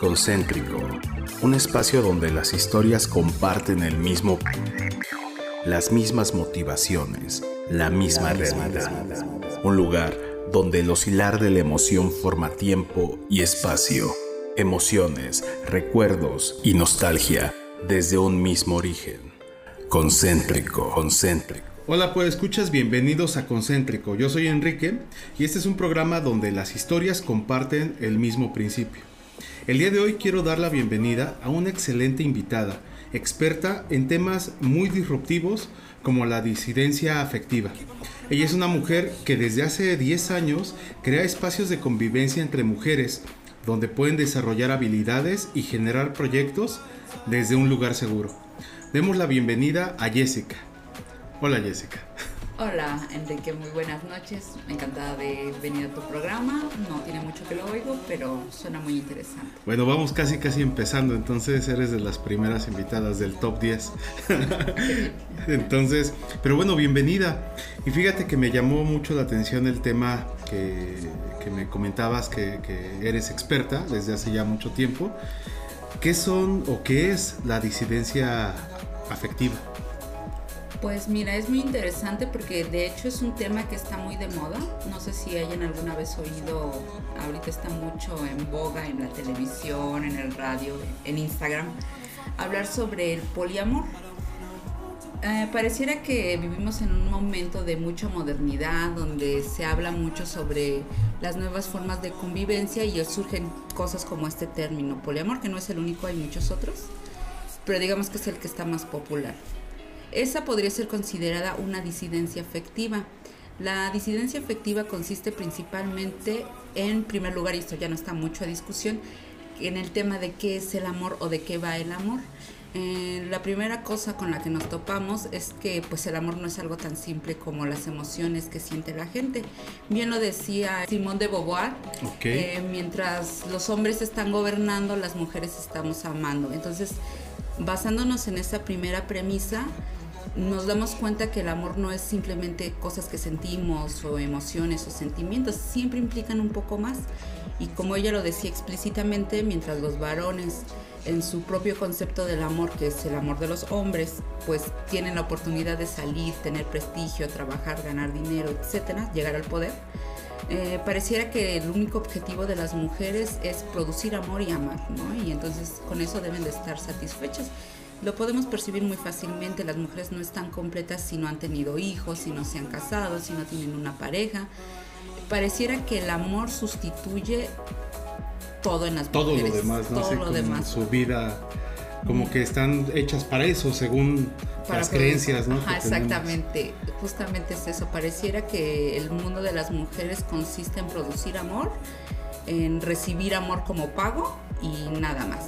Concéntrico, un espacio donde las historias comparten el mismo las mismas motivaciones, la misma realidad. Un lugar donde el oscilar de la emoción forma tiempo y espacio, emociones, recuerdos y nostalgia desde un mismo origen. Concéntrico, concéntrico. Hola, pues escuchas, bienvenidos a Concéntrico. Yo soy Enrique y este es un programa donde las historias comparten el mismo principio. El día de hoy quiero dar la bienvenida a una excelente invitada, experta en temas muy disruptivos como la disidencia afectiva. Ella es una mujer que desde hace 10 años crea espacios de convivencia entre mujeres donde pueden desarrollar habilidades y generar proyectos desde un lugar seguro. Demos la bienvenida a Jessica. Hola Jessica. Hola Enrique, muy buenas noches. Encantada de venir a tu programa. No tiene mucho que lo oigo, pero suena muy interesante. Bueno, vamos casi casi empezando, entonces eres de las primeras invitadas del top 10. entonces, pero bueno, bienvenida. Y fíjate que me llamó mucho la atención el tema que, que me comentabas que, que eres experta desde hace ya mucho tiempo. ¿Qué son o qué es la disidencia afectiva? Pues mira, es muy interesante porque de hecho es un tema que está muy de moda. No sé si hayan alguna vez oído, ahorita está mucho en boga en la televisión, en el radio, en Instagram, hablar sobre el poliamor. Eh, pareciera que vivimos en un momento de mucha modernidad, donde se habla mucho sobre las nuevas formas de convivencia y surgen cosas como este término poliamor, que no es el único, hay muchos otros, pero digamos que es el que está más popular. Esa podría ser considerada una disidencia afectiva. La disidencia afectiva consiste principalmente, en primer lugar, y esto ya no está mucho a discusión, en el tema de qué es el amor o de qué va el amor. Eh, la primera cosa con la que nos topamos es que pues el amor no es algo tan simple como las emociones que siente la gente. Bien lo decía Simón de Beauvoir, eh, mientras los hombres están gobernando, las mujeres estamos amando. Entonces, basándonos en esa primera premisa, nos damos cuenta que el amor no es simplemente cosas que sentimos o emociones o sentimientos, siempre implican un poco más. Y como ella lo decía explícitamente, mientras los varones en su propio concepto del amor, que es el amor de los hombres, pues tienen la oportunidad de salir, tener prestigio, trabajar, ganar dinero, etcétera, llegar al poder. Eh, pareciera que el único objetivo de las mujeres es producir amor y amar, ¿no? Y entonces con eso deben de estar satisfechas. Lo podemos percibir muy fácilmente, las mujeres no están completas si no han tenido hijos, si no se han casado, si no tienen una pareja. Pareciera que el amor sustituye todo en las todo mujeres. Todo lo demás, ¿no? Todo lo demás. Su vida, como que están hechas para eso, según las creencias, ¿no? Ajá, exactamente. Justamente es eso. Pareciera que el mundo de las mujeres consiste en producir amor, en recibir amor como pago y nada más.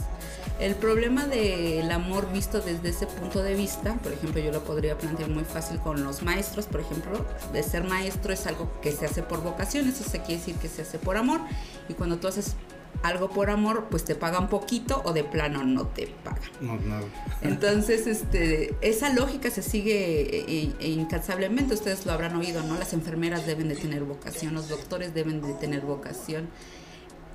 El problema del amor visto desde ese punto de vista, por ejemplo, yo lo podría plantear muy fácil con los maestros, por ejemplo, de ser maestro es algo que se hace por vocación, eso se quiere decir que se hace por amor, y cuando tú haces algo por amor, pues te pagan poquito o de plano no te pagan. No, no. Entonces, este, esa lógica se sigue eh, eh, incansablemente, ustedes lo habrán oído, ¿no? Las enfermeras deben de tener vocación, los doctores deben de tener vocación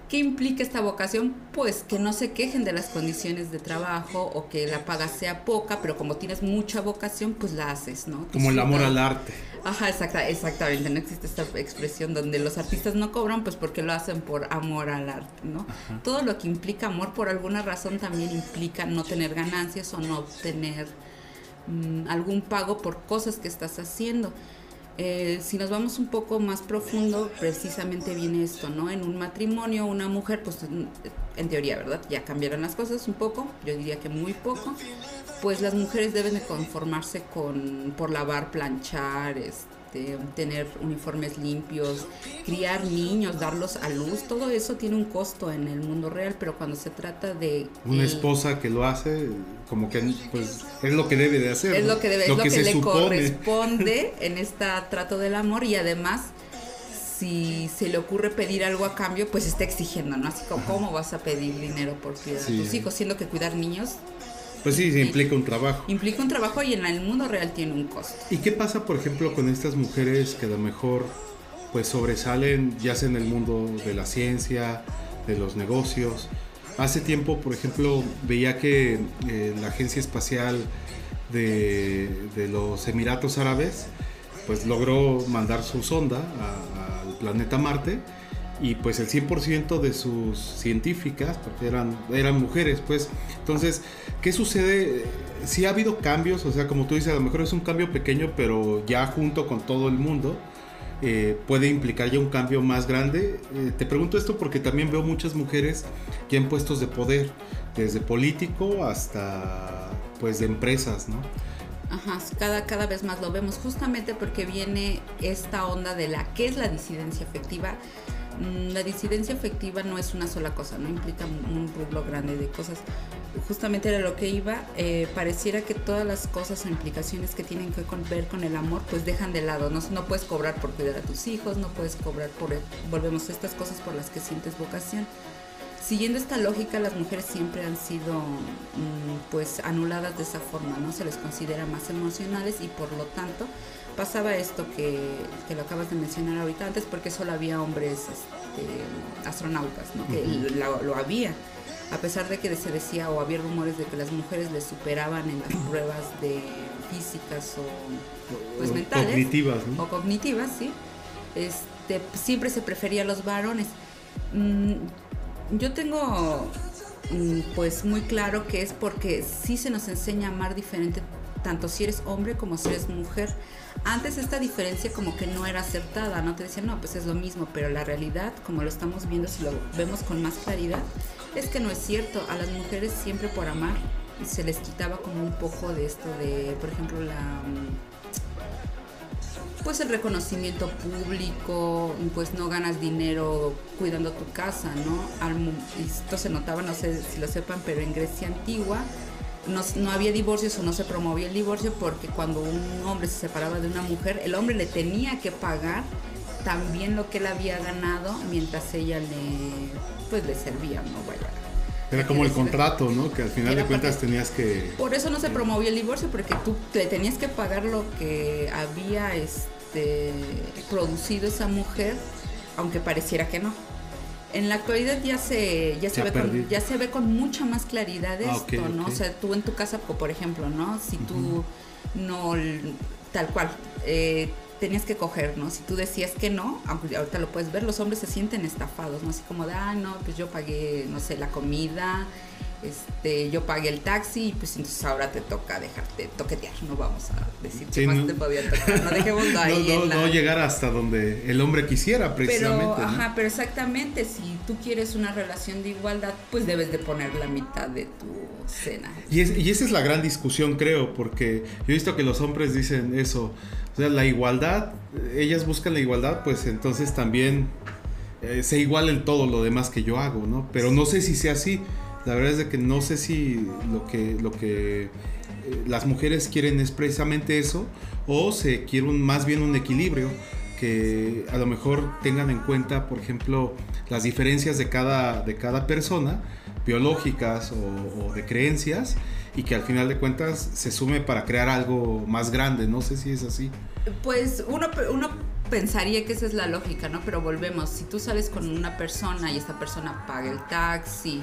¿Qué implica esta vocación? Pues que no se quejen de las condiciones de trabajo o que la paga sea poca, pero como tienes mucha vocación, pues la haces, ¿no? Como el amor al arte. Ajá, exacta, exactamente. No existe esta expresión donde los artistas no cobran, pues porque lo hacen por amor al arte, ¿no? Todo lo que implica amor por alguna razón también implica no tener ganancias o no tener mm, algún pago por cosas que estás haciendo. Eh, si nos vamos un poco más profundo, precisamente viene esto, ¿no? En un matrimonio, una mujer, pues en teoría, ¿verdad? Ya cambiaron las cosas un poco, yo diría que muy poco, pues las mujeres deben de conformarse con, por lavar, planchar, este, este, tener uniformes limpios, criar niños, darlos a luz, todo eso tiene un costo en el mundo real, pero cuando se trata de... Una esposa que lo hace, como que pues, es lo que debe de hacer. Es lo que, debe, es lo que, le corresponde en este trato del amor y además si se le ocurre pedir algo a cambio, pues está exigiendo, ¿no? Así como, ¿cómo vas a pedir dinero por cuidar a tus hijos? Siendo que cuidar niños pues sí, implica un trabajo. Implica un trabajo y en el mundo real tiene un costo. ¿Y qué pasa, por ejemplo, con estas mujeres que a lo mejor pues sobresalen ya sea en el mundo de la ciencia, de los negocios. Hace tiempo, por ejemplo, veía que eh, la Agencia Espacial de, de, los Emiratos Árabes pues logró mandar su sonda al planeta Marte y pues el 100% de sus científicas, porque eran, eran mujeres, pues. Entonces, ¿qué sucede? Si ha habido cambios, o sea, como tú dices, a lo mejor es un cambio pequeño, pero ya junto con todo el mundo. Eh, puede implicar ya un cambio más grande. Eh, te pregunto esto porque también veo muchas mujeres ya en puestos de poder, desde político hasta pues de empresas, ¿no? Ajá, cada, cada vez más lo vemos, justamente porque viene esta onda de la que es la disidencia afectiva la disidencia afectiva no es una sola cosa, no implica un rublo grande de cosas. Justamente era lo que iba, eh, pareciera que todas las cosas o implicaciones que tienen que ver con el amor, pues dejan de lado. No, no puedes cobrar por cuidar a tus hijos, no puedes cobrar por, volvemos a estas cosas por las que sientes vocación. Siguiendo esta lógica, las mujeres siempre han sido mm, pues anuladas de esa forma, ¿no? Se les considera más emocionales y por lo tanto pasaba esto que, lo acabas de mencionar ahorita antes, porque solo había hombres este, astronautas, ¿no? Que lo, había, a pesar de que se decía o había rumores de que las mujeres les superaban en las pruebas de físicas o pues mentales cognitivas, o cognitivas, sí. Este, siempre se prefería a los varones. Mm, yo tengo mm, pues muy claro que es porque sí se nos enseña a amar diferente tanto si eres hombre como si eres mujer. Antes esta diferencia como que no era acertada, no te decían, no, pues es lo mismo, pero la realidad, como lo estamos viendo, si lo vemos con más claridad, es que no es cierto. A las mujeres siempre por amar se les quitaba como un poco de esto de, por ejemplo, la mm, pues el reconocimiento público, pues no ganas dinero cuidando tu casa, ¿no? Esto se notaba, no sé si lo sepan, pero en Grecia antigua no, había divorcios o no se promovía el divorcio porque cuando un hombre se separaba de una mujer, el hombre le tenía que pagar también lo que él había ganado mientras ella le, pues, le servía, ¿no? Vaya. Era como el contrato, ¿no? Que al final de cuentas tenías que... Por eso no se promovió el divorcio, porque tú le tenías que pagar lo que había este, producido esa mujer, aunque pareciera que no. En la actualidad ya se ya se, ve con, ya se ve con mucha más claridad ah, esto, ¿no? O sea, tú en tu casa, por ejemplo, ¿no? Si tú no tal cual eh, tenías que coger, ¿no? Si tú decías que no, aunque ahorita lo puedes ver, los hombres se sienten estafados, ¿no? Así como de, ah, no, pues yo pagué, no sé, la comida, este, yo pagué el taxi y pues entonces ahora te toca dejarte toquetear, no vamos a decir que más te podía tocar, no dejemos ahí. no, no, llegar hasta donde el hombre quisiera precisamente. Pero, ajá, pero exactamente, si tú quieres una relación de igualdad, pues debes de poner la mitad de tu cena. Y, y esa es la gran discusión, creo, porque yo he visto que los hombres dicen eso, o sea, la igualdad, ellas buscan la igualdad, pues entonces también eh, se igualen todo lo demás que yo hago, ¿no? Pero no sé si sea así. La verdad es de que no sé si lo que, lo que eh, las mujeres quieren es precisamente eso o se quiere más bien un equilibrio que a lo mejor tengan en cuenta, por ejemplo, las diferencias de cada, de cada persona, biológicas o, de creencias, y que al final de cuentas se sume para crear algo más grande. No sé si es así. Pues uno, uno pensaría que esa es la lógica, ¿no? Pero volvemos, si tú sales con una persona y esta persona paga el taxi,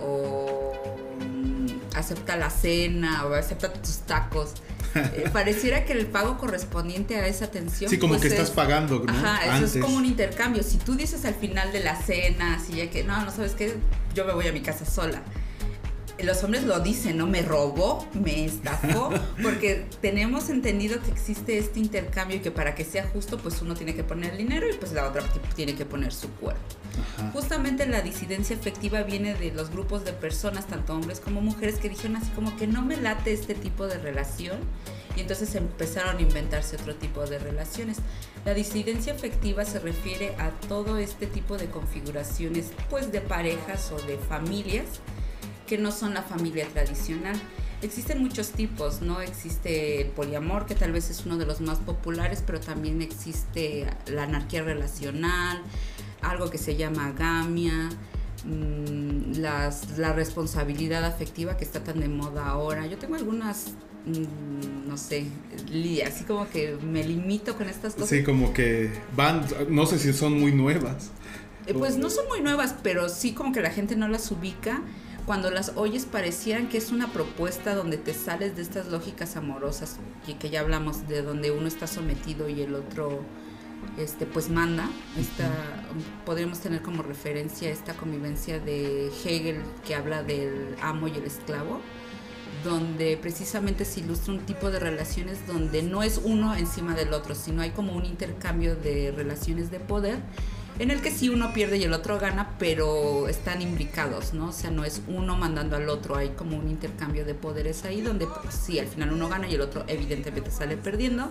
o mm, acepta la cena o acepta tus tacos. Eh, pareciera que el pago correspondiente a esa atención. Sí, como pues que estás pagando, ¿no? Ajá, eso es como un intercambio. Si tú dices al final de la cena, así ya que no, no sabes qué, yo me voy a mi casa sola los hombres lo dicen, ¿no? Me robó, me estafó, porque tenemos entendido que existe este intercambio y que para que sea justo, pues uno tiene que poner el dinero y pues la otra tiene que poner su cuerpo. Justamente la disidencia afectiva viene de los grupos de personas, tanto hombres como mujeres, que dijeron así como que no me late este tipo de relación y entonces empezaron a inventarse otro tipo de relaciones. La disidencia afectiva se refiere a todo este tipo de configuraciones, pues de parejas o de familias que no son la familia tradicional. Existen muchos tipos, ¿no? Existe el poliamor, que tal vez es uno de los más populares, pero también existe la anarquía relacional, algo que se llama agamia, mm, la responsabilidad afectiva que está tan de moda ahora. Yo tengo algunas mm, no sé, así como que me limito con estas cosas. Sí, como que van, no sé si son muy nuevas. Eh, pues no son muy nuevas, pero sí como que la gente no las ubica. Cuando las oyes parecieran que es una propuesta donde te sales de estas lógicas amorosas y que ya hablamos de donde uno está sometido y el otro este pues manda. Podríamos tener como referencia esta convivencia de Hegel que habla del amo y el esclavo donde precisamente se ilustra un tipo de relaciones donde no es uno encima del otro, sino hay como un intercambio de relaciones de poder en el que sí uno pierde y el otro gana, pero están imbricados, ¿no? O sea, no es uno mandando al otro, hay como un intercambio de poderes ahí donde pues, sí, al final uno gana y el otro evidentemente sale perdiendo.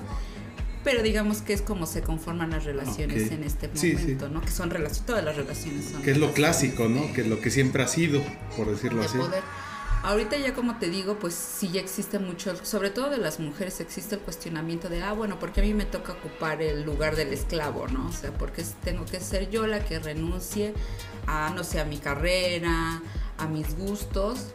Pero digamos que es como se conforman las relaciones en este momento, ¿no? Que son relaciones, todas las relaciones son. Que es lo clásico, ¿no? Que es lo que siempre ha sido, por decirlo de así. Poder. Ahorita ya como te digo, pues sí ya existe mucho, sobre todo de las mujeres existe el cuestionamiento de, ah, bueno, porque a mí me toca ocupar el lugar del esclavo, ¿no? O sea, porque tengo que ser yo la que renuncie a, no sé, a mi carrera, a mis gustos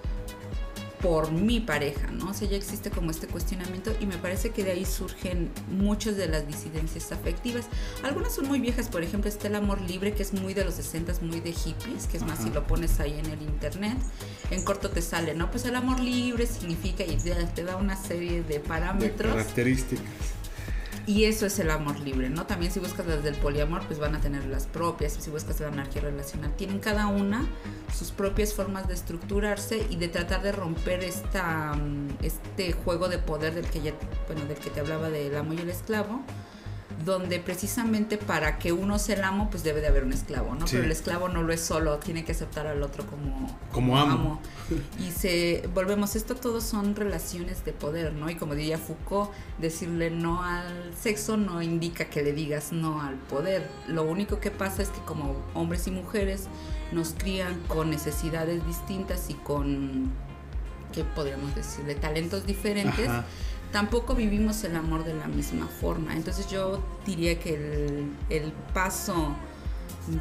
por mi pareja, ¿no? O sea, ya existe como este cuestionamiento y me parece que de ahí surgen muchas de las disidencias afectivas. Algunas son muy viejas, por ejemplo, está el amor libre, que es muy de los 60, muy de hippies, que es más si lo pones ahí en el internet, en corto te sale, ¿no? Pues el amor libre significa y te da una serie de parámetros. De características. Y eso es el amor libre, ¿no? También si buscas las del poliamor, pues van a tener las propias. Si buscas la anarquía relacional, tienen cada una sus propias formas de estructurarse y de tratar de romper esta, mm, este juego de poder del que ya, bueno, del que te hablaba del amo y el esclavo donde precisamente para que uno sea el amo, pues debe de haber un esclavo, ¿no? Pero el esclavo no lo es solo, tiene que aceptar al otro como, como, amo. Y se, volvemos, esto todo son relaciones de poder, ¿no? Y como diría Foucault, decirle no al sexo no indica que le digas no al poder. Lo único que pasa es que como hombres y mujeres nos crían con necesidades distintas y con, ¿qué podríamos decirle? Talentos diferentes tampoco vivimos el amor de la misma forma. Entonces yo diría que el, paso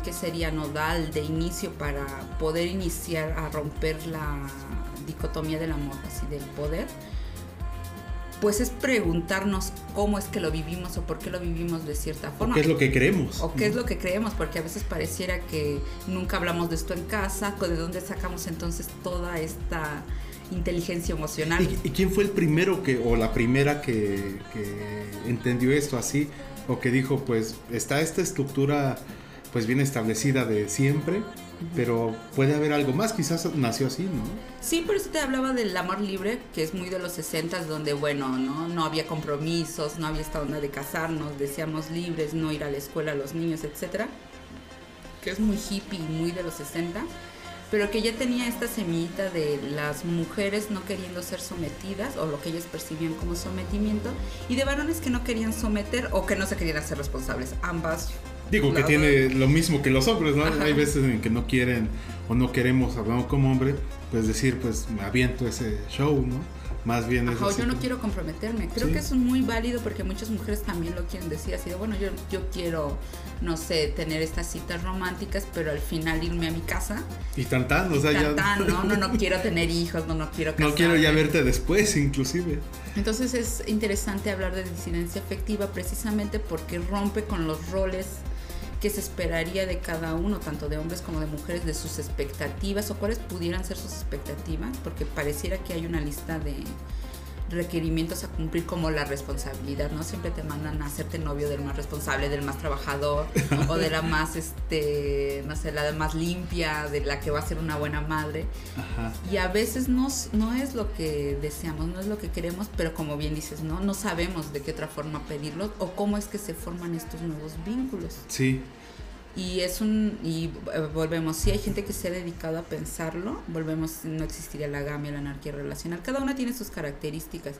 que sería nodal de inicio para poder iniciar a romper la dicotomía del amor, así del poder, pues es preguntarnos cómo es que lo vivimos o por qué lo vivimos de cierta forma. ¿Qué es lo que creemos? O qué es lo que creemos, porque a veces pareciera que nunca hablamos de esto en casa, de dónde sacamos entonces toda esta inteligencia emocional. ¿Y, quién fue el primero que, o la primera que, entendió esto así? O que dijo, pues está esta estructura pues bien establecida de siempre, pero puede haber algo más, quizás nació así, ¿no? Sí, por eso te hablaba del amor libre, que es muy de los 60 donde, bueno, ¿no? no había compromisos, no había esta onda de casarnos, decíamos libres, no ir a la escuela a los niños, etcétera, que es muy hippie, muy de los 60 pero que ya tenía esta semillita de las mujeres no queriendo ser sometidas o lo que ellas percibían como sometimiento y de varones que no querían someter o que no se querían hacer responsables. Ambas. Digo que tiene lo mismo que los hombres, ¿no? Hay veces en que no quieren o no queremos, hablamos como hombre, pues decir, pues me aviento ese show, ¿no? Más bien es yo no quiero comprometerme. Creo que es muy válido porque muchas mujeres también lo quieren decir así de, bueno, yo, yo quiero, no sé, tener estas citas románticas, pero al final irme a mi casa. Y tan o sea, ya... no, no, no quiero tener hijos, no, no quiero casarme. No quiero ya verte después, inclusive. Entonces es interesante hablar de disidencia afectiva precisamente porque rompe con los roles qué se esperaría de cada uno, tanto de hombres como de mujeres, de sus expectativas o cuáles pudieran ser sus expectativas, porque pareciera que hay una lista de requerimientos a cumplir como la responsabilidad, ¿no? Siempre te mandan a hacerte novio del más responsable, del más trabajador o de la más, este, no sé, la más limpia, de la que va a ser una buena madre. Y a veces no, no es lo que deseamos, no es lo que queremos, pero como bien dices, ¿no? No sabemos de qué otra forma pedirlo o cómo es que se forman estos nuevos vínculos. Sí, y es un, y eh, volvemos, si hay gente que se ha dedicado a pensarlo, volvemos, no existiría la gamia, la anarquía relacional. Cada una tiene sus características.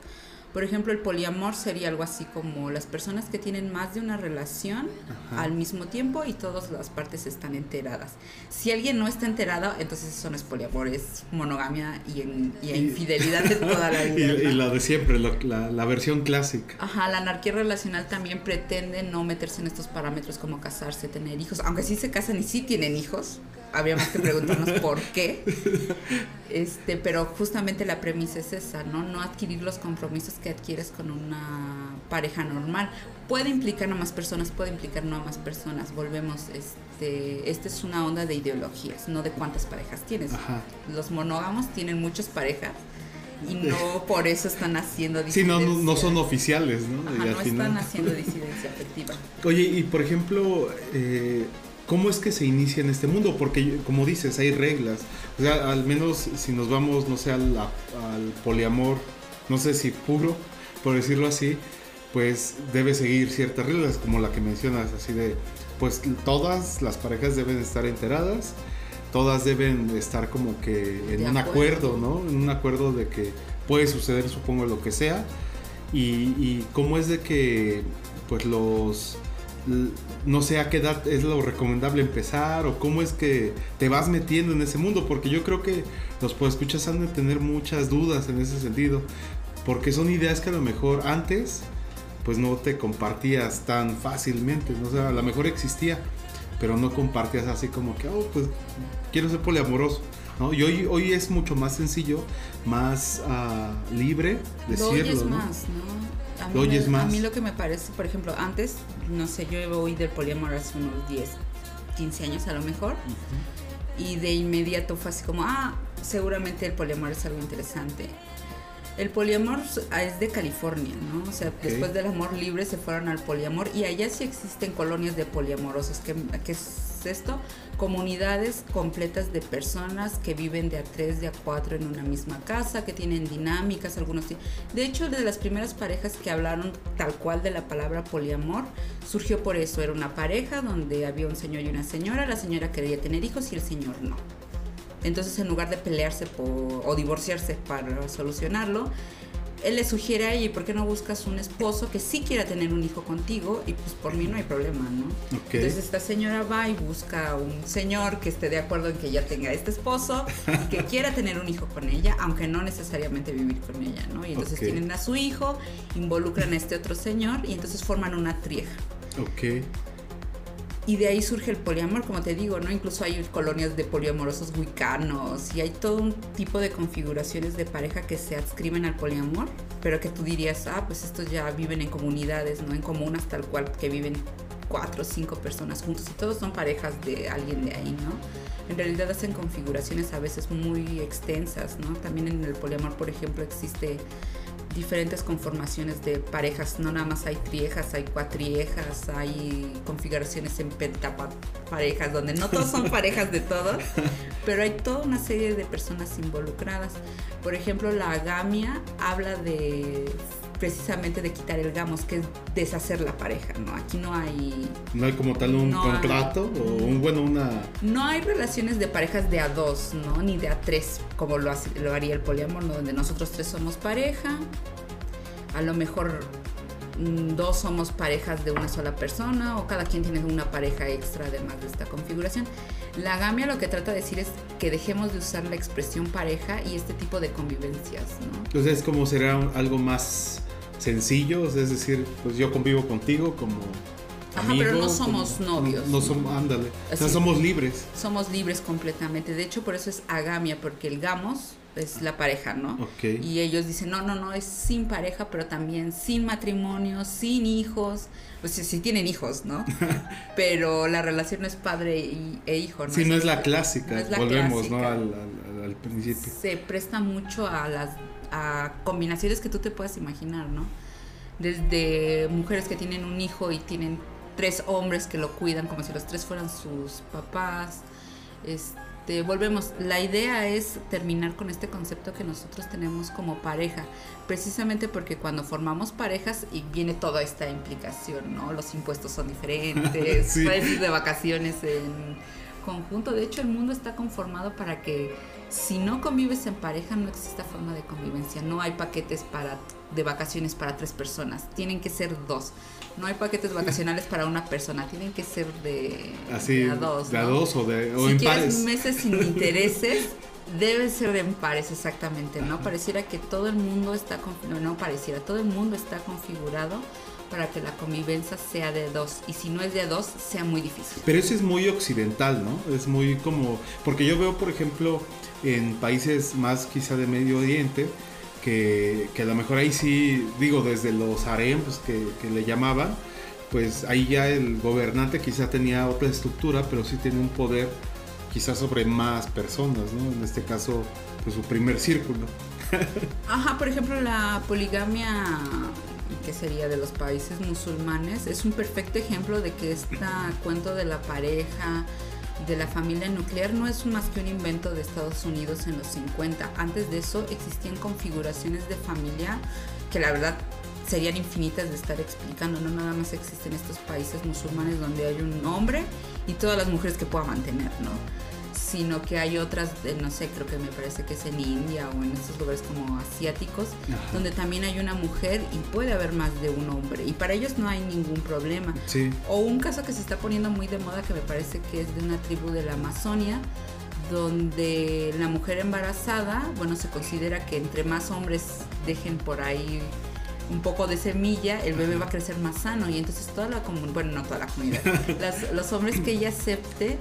Por ejemplo, el poliamor sería algo así como las personas que tienen más de una relación al mismo tiempo y todas las partes están enteradas. Si alguien no está enterado, entonces eso no es poliamor, es monogamia y, infidelidad de toda la vida. y, la de siempre, la, la, versión clásica. Ajá, la anarquía relacional también pretende no meterse en estos parámetros como casarse, tener hijos, aunque sí se casan y sí tienen hijos habríamos que preguntarnos por qué. Este, pero justamente la premisa es esa, ¿no? No adquirir los compromisos que adquieres con una pareja normal. Puede implicar a más personas, puede implicar no a más personas. Volvemos, este, esta es una onda de ideologías, no de cuántas parejas tienes. Los monógamos tienen muchas parejas y no por eso están haciendo disidencia. Sí, no, no, son oficiales, ¿no? no están haciendo disidencia afectiva. Oye, y por ejemplo, eh, ¿cómo es que se inicia en este mundo? Porque, como dices, hay reglas. O sea, al menos si nos vamos, no sé, al, al poliamor, no sé si puro, por decirlo así, pues debe seguir ciertas reglas, como la que mencionas, así de, pues todas las parejas deben estar enteradas todas deben estar como que en un acuerdo. ¿no? En un acuerdo de que puede suceder, supongo, lo que sea. Y, cómo es de que, pues los, no sé a qué edad es lo recomendable empezar o cómo es que te vas metiendo en ese mundo, porque yo creo que los escuchas han de tener muchas dudas en ese sentido, porque son ideas que a lo mejor antes pues no te compartías tan fácilmente, ¿no? o sea, a lo mejor existía, pero no compartías así como que, oh, pues quiero ser poliamoroso. ¿no? Y hoy, hoy es mucho más sencillo, más uh, libre decirlo. Lo oyes más, ¿no? A mí, más. a mí lo que me parece, por ejemplo, antes, no sé, yo oí del poliamor hace unos 10, 15 años a lo mejor, y de inmediato fue así como, ah, seguramente el poliamor es algo interesante. El poliamor es de California, ¿no? O sea, después del amor libre se fueron al poliamor y allá sí existen colonias de poliamorosos. ¿Qué, qué es esto? Comunidades completas de personas que viven de a tres, de a cuatro en una misma casa, que tienen dinámicas, algunos... De hecho, de las primeras parejas que hablaron tal cual de la palabra poliamor, surgió por eso. Era una pareja donde había un señor y una señora, la señora quería tener hijos y el señor no. Entonces, en lugar de pelearse o divorciarse para solucionarlo, él le sugiere a ella, ¿por qué no buscas un esposo que sí quiera tener un hijo contigo? Y pues por mí no hay problema, ¿no? Entonces esta señora va y busca un señor que esté de acuerdo en que ella tenga este esposo y que quiera tener un hijo con ella, aunque no necesariamente vivir con ella, ¿no? Y entonces tienen a su hijo, involucran a este otro señor y entonces forman una trieja. Ok. Y de ahí surge el poliamor, como te digo, ¿no? Incluso hay colonias de poliamorosos wicanos y hay todo un tipo de configuraciones de pareja que se adscriben al poliamor, pero que tú dirías, ah, pues estos ya viven en comunidades, ¿no? En comunas tal cual, que viven cuatro o cinco personas juntos y todos son parejas de alguien de ahí, ¿no? En realidad hacen configuraciones a veces muy extensas, ¿no? También en el poliamor, por ejemplo, existe diferentes conformaciones de parejas, no nada más hay triejas, hay cuatriejas, hay configuraciones en parejas, donde no todos son parejas de todos, pero hay toda una serie de personas involucradas. Por ejemplo, la agamia habla de precisamente de quitar el gamos, que es deshacer la pareja, ¿no? Aquí no hay... No hay como tal un contrato o un, bueno, una... No hay relaciones de parejas de a dos, ¿no? Ni de a tres, como lo, lo haría el poliamor, ¿no? Donde nosotros tres somos pareja, a lo mejor mm, dos somos parejas de una sola persona o cada quien tiene una pareja extra además de esta configuración. La gamia lo que trata de decir es que dejemos de usar la expresión pareja y este tipo de convivencias, ¿no? Entonces, como será algo más sencillos, es decir, pues yo convivo contigo como Ajá, pero no somos novios. No, somos, ándale. o sea, somos libres. Somos libres completamente. De hecho, por eso es agamia, porque el gamos es la pareja, ¿no? Ok. Y ellos dicen, no, no, no, es sin pareja, pero también sin matrimonio, sin hijos. Pues sí, tienen hijos, ¿no? pero la relación no es padre e hijo, ¿no? Sí, no es, la clásica. Volvemos, ¿no? Al, al, principio. Se presta mucho a las a combinaciones que tú te puedas imaginar, ¿no? Desde mujeres que tienen un hijo y tienen tres hombres que lo cuidan como si los tres fueran sus papás. Este, volvemos, la idea es terminar con este concepto que nosotros tenemos como pareja, precisamente porque cuando formamos parejas y viene toda esta implicación, ¿no? Los impuestos son diferentes, puedes ir de vacaciones en conjunto. De hecho, el mundo está conformado para que si no convives en pareja no existe forma de convivencia. No hay paquetes para de vacaciones para tres personas. Tienen que ser dos. No hay paquetes vacacionales para una persona. Tienen que ser de, Así, de a dos. De a dos o, de, o si quieres meses sin intereses, debe ser en pares exactamente. No pareciera que todo el mundo está no pareciera todo el mundo está configurado para que la convivencia sea de dos. Y si no es de dos, sea muy difícil. Pero eso es muy occidental, ¿no? Es muy como... Porque yo veo, por ejemplo, en países más quizá de Medio Oriente, que, que a lo mejor ahí sí, digo, desde los harems pues, que, le llamaban, pues ahí ya el gobernante quizá tenía otra estructura, pero sí tiene un poder quizás sobre más personas. En este caso, pues su primer círculo. Ajá, por ejemplo, la poligamia que sería de los países musulmanes es un perfecto ejemplo de que este cuento de la pareja, de la familia nuclear no es más que un invento de Estados Unidos en los 50. Antes de eso existían configuraciones de familia que la verdad serían infinitas de estar explicando. No nada más existen estos países musulmanes donde hay un hombre y todas las mujeres que pueda mantener, ¿no? Sino que hay otras, no sé, creo que me parece que es en India o en estos lugares como asiáticos, donde también hay una mujer y puede haber más de un hombre. Y para ellos no hay ningún problema. Sí. O un caso que se está poniendo muy de moda que me parece que es de una tribu de la Amazonia, donde la mujer embarazada, bueno, se considera que entre más hombres dejen por ahí un poco de semilla, el bebé va a crecer más sano y entonces toda la comunidad, bueno, no toda la comunidad, las, los hombres que ella acepte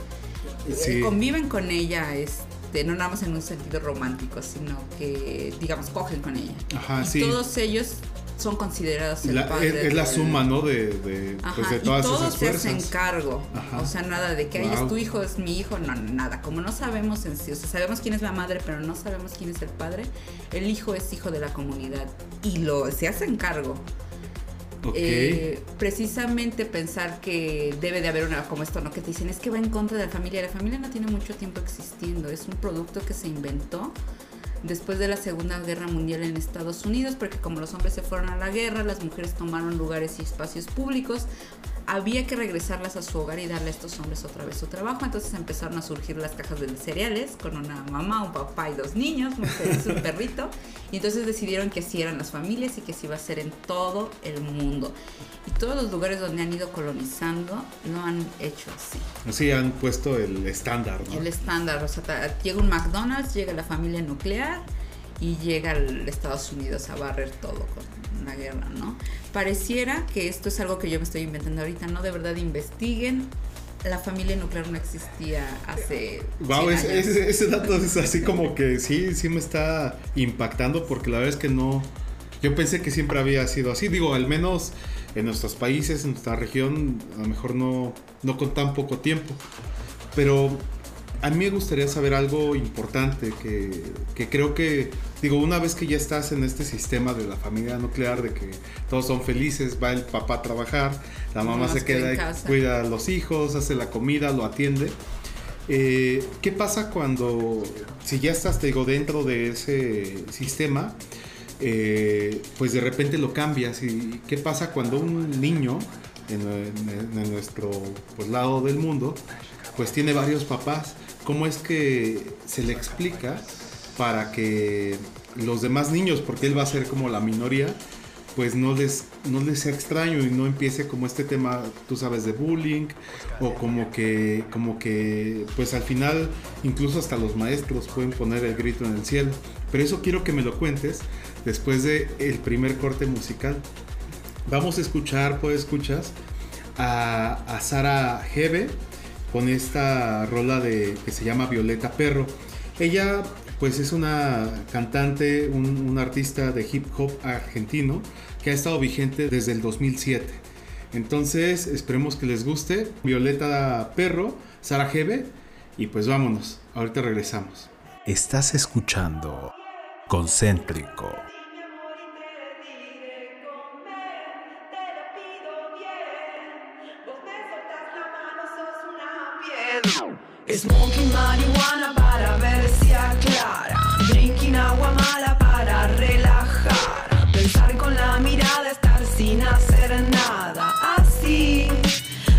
Sí. conviven con ella, este, no nada más en un sentido romántico, sino que, digamos, cogen con ella. Ajá, y sí. todos ellos son considerados el La- padre es, es la suma, ¿no? De, de, Ajá, pues, de y todos esas se hacen cargo. Ajá. O sea, nada de que "Ay, es Wow. tu hijo, es mi hijo, no, nada. Como no sabemos en sí, o sea, sabemos quién es la madre, pero no sabemos quién es el padre, el hijo es hijo de la comunidad y lo se hacen cargo. Eh, precisamente pensar que debe de haber una como esto, ¿no? Que te dicen es que va en contra de la familia. La familia no tiene mucho tiempo existiendo, es un producto que se inventó después de la Segunda Guerra Mundial en Estados Unidos, porque como los hombres se fueron a la guerra, las mujeres tomaron lugares y espacios públicos, había que regresarlas a su hogar y darle a estos hombres otra vez su trabajo. Entonces empezaron a surgir las cajas de cereales con una mamá, un papá y dos niños, muy feliz, un perrito. Y entonces decidieron que así eran las familias y que así iba a ser en todo el mundo. Y todos los lugares donde han ido colonizando lo han hecho así. Así han puesto el estándar, ¿no? El estándar, o sea, llega un McDonald's, llega la familia nuclear y llega el Estados Unidos a barrer todo con una guerra, ¿no? Pareciera que esto es algo que yo me estoy inventando ahorita, ¿no? De verdad investiguen. La familia nuclear no existía hace. Wow, 100 ese, años. ese dato es así como que sí, sí me está impactando porque la verdad es que no. Yo pensé que siempre había sido así. Digo, al menos en nuestros países, en nuestra región, a lo mejor no, no con tan poco tiempo. Pero a mí me gustaría saber algo importante que, que creo que, digo, una vez que ya estás en este sistema de la familia nuclear, de que todos son felices, va el papá a trabajar, la mamá se queda y cuida a los hijos, hace la comida, lo atiende. Eh, ¿Qué pasa cuando, si ya estás, te digo, dentro de ese sistema, eh, pues de repente lo cambias? ¿Y qué pasa cuando un niño en, en- en nuestro pues, lado del mundo, pues tiene varios papás? ¿Cómo es que se le explica para que los demás niños, porque él va a ser como la minoría, pues no les, no les sea extraño y no empiece como este tema, tú sabes, de bullying o como que, como que, pues al final incluso hasta los maestros pueden poner el grito en el cielo. Pero eso quiero que me lo cuentes después de el primer corte musical. Vamos a escuchar, pues escuchas, a, a Sara Hebe con esta rola de, que se llama Violeta Perro. Ella pues es una cantante, un, artista de hip hop argentino que ha estado vigente desde el 2007. Entonces esperemos que les guste. Violeta Perro, Sara Hebe y pues vámonos. Ahorita regresamos. Estás escuchando Concéntrico. Smoking marihuana para ver si aclara. Drinking agua mala para relajar. Pensar con la mirada, estar sin hacer nada. Así,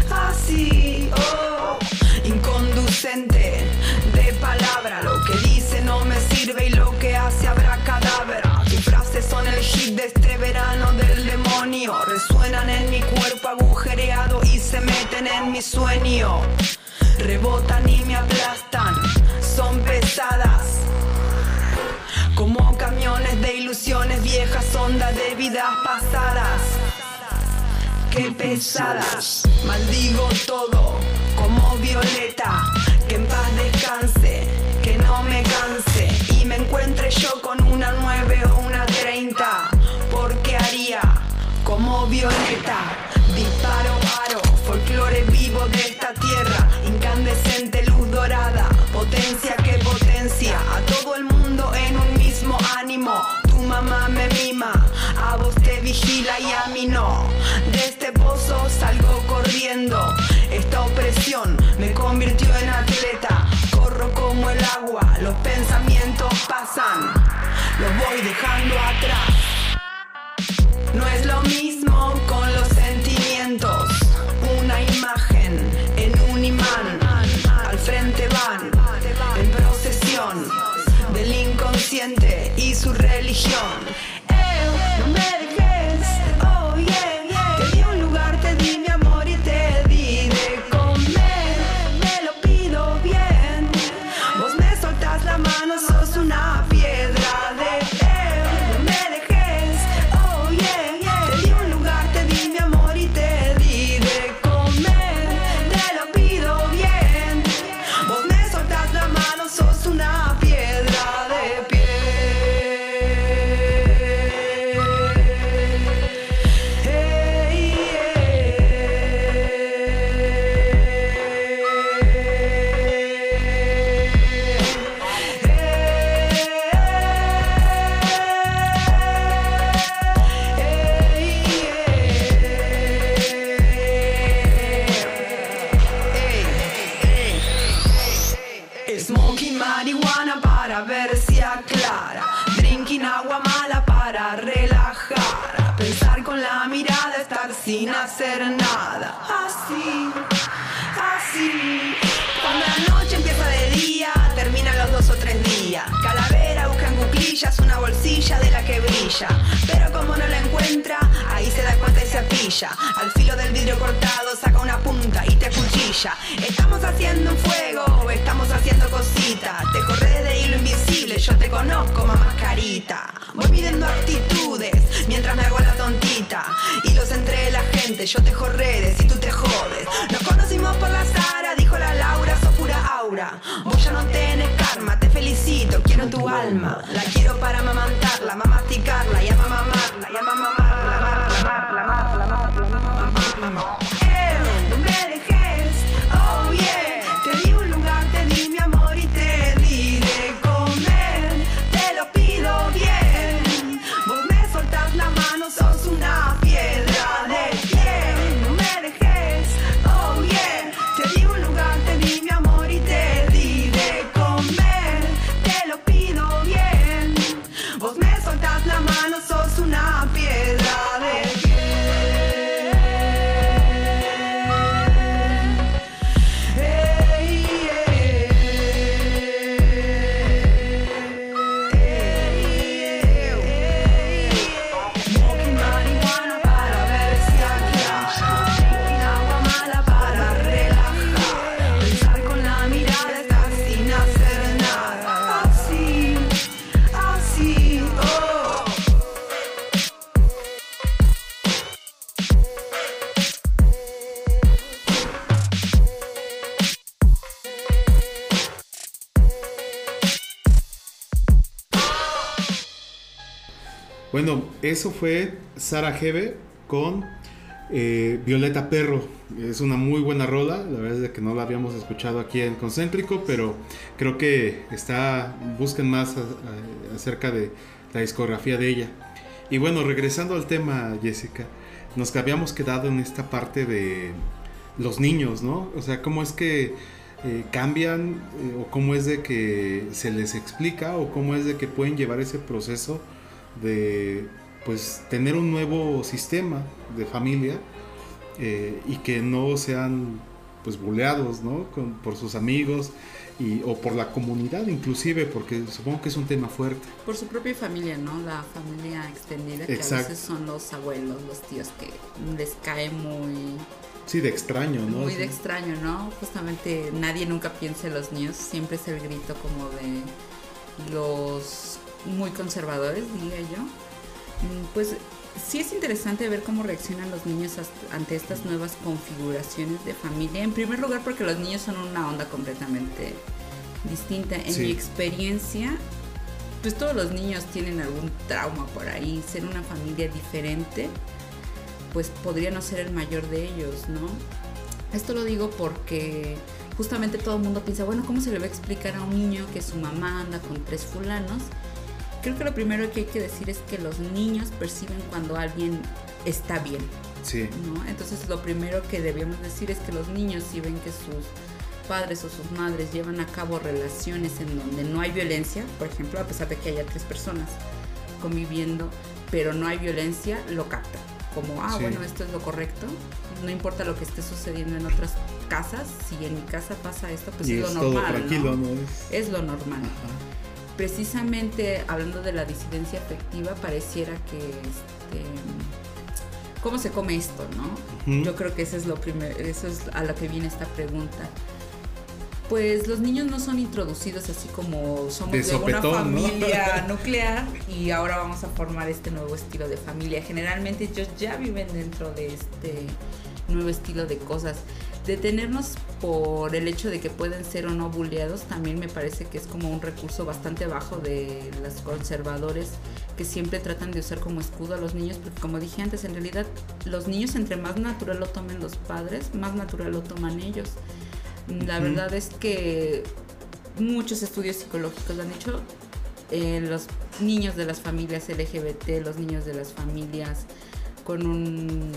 así, oh. Inconducente de palabra. Lo que dice no me sirve y lo que hace habrá cadáver. Tus frases son el hit de este verano del demonio. Resuenan en mi cuerpo agujereado y se meten en mi sueño rebotan y me aplastan, son pesadas. Como camiones de ilusiones viejas, ondas de vidas pasadas. qué pesadas. Maldigo todo como violeta, que en paz descanse, que no me canse y me encuentre yo con una 9 o una 30. Porque haría como violeta, vigila y a mí no. De este pozo salgo corriendo, esta opresión me convirtió en atleta. Corro como el agua, los pensamientos pasan, los voy dejando atrás. No es lo mismo Pero como no la encuentra, ahí se da cuenta y se pilla. Al filo del vidrio cortado saca una punta y te cuchilla. Estamos haciendo un fuego, estamos haciendo cositas. Te corres de hilo invisible, yo te conozco, mamá carita. Voy midiendo actitudes mientras me hago la tontita. Hilos entre la gente, yo te redes y tú te jodes. Nos conocimos por la Sara, dijo la Laura, aura. Vos ya no tenés karma, te felicito, quiero tu alma. La quiero para amamantarla, mamasticarla y amamarla, y amamarla, amamarla, amamarla, amamarla, amamarla. Eso fue Sara Hebe con eh, Violeta Perro. Es una muy buena rola. La verdad es que no la habíamos escuchado aquí en Concéntrico, pero creo que está. Busquen más acerca de la discografía de ella. Y bueno, regresando al tema, Jessica, nos habíamos quedado en esta parte de los niños, ¿no? O sea, cómo es que eh, cambian eh, o cómo es de que se les explica o cómo es de que pueden llevar ese proceso de pues tener un nuevo sistema de familia eh, y que no sean pues buleados ¿no? Con- por sus amigos y, o por la comunidad inclusive porque supongo que es un tema fuerte Por su propia familia, ¿no? La familia extendida, que a veces son los abuelos, los tíos, que les cae muy, sí de extraño ¿no? muy de extraño, ¿no? Justamente nadie nunca piensa en los niños, siempre es el grito como de los muy conservadores, diría yo. Mm, Pues sí es interesante ver cómo reaccionan los niños ante estas nuevas configuraciones de familia. En primer lugar, porque los niños son una onda completamente distinta. En mi experiencia, pues todos los niños tienen algún trauma por ahí. Ser una familia diferente, pues podría no ser el mayor de ellos, ¿no? Esto lo digo porque justamente todo el mundo piensa, bueno, ¿cómo se le va a explicar a un niño que su mamá anda con tres fulanos? Creo que lo primero que hay que decir es que los niños perciben cuando alguien está bien. Sí. ¿no? Entonces lo primero que debemos decir es que los niños si ven que sus padres o sus madres llevan a cabo relaciones en donde no hay violencia, por ejemplo, a pesar de que haya tres personas conviviendo, pero no hay violencia, lo captan. Como, ah, bueno, esto es lo correcto, no importa lo que esté sucediendo en otras casas, si en mi casa pasa esto, pues es, lo normal. tranquilo, ¿no? Es... lo normal. Precisamente hablando de la disidencia afectiva, pareciera que este, ¿cómo se come esto, no? Yo creo que eso es lo primero, eso es a lo que viene esta pregunta. Pues los niños no son introducidos así como somos de, una familia nuclear y ahora vamos a formar este nuevo estilo de familia. Generalmente ellos ya viven dentro de este nuevo estilo de cosas. Detenernos por el hecho de que pueden ser o no bulleados también me parece que es como un recurso bastante bajo de los conservadores que siempre tratan de usar como escudo a los niños, porque como dije antes, en realidad los niños entre más natural lo tomen los padres, más natural lo toman ellos. La verdad es que muchos estudios psicológicos lo han dicho, eh, los niños de las familias LGBT, los niños de las familias con un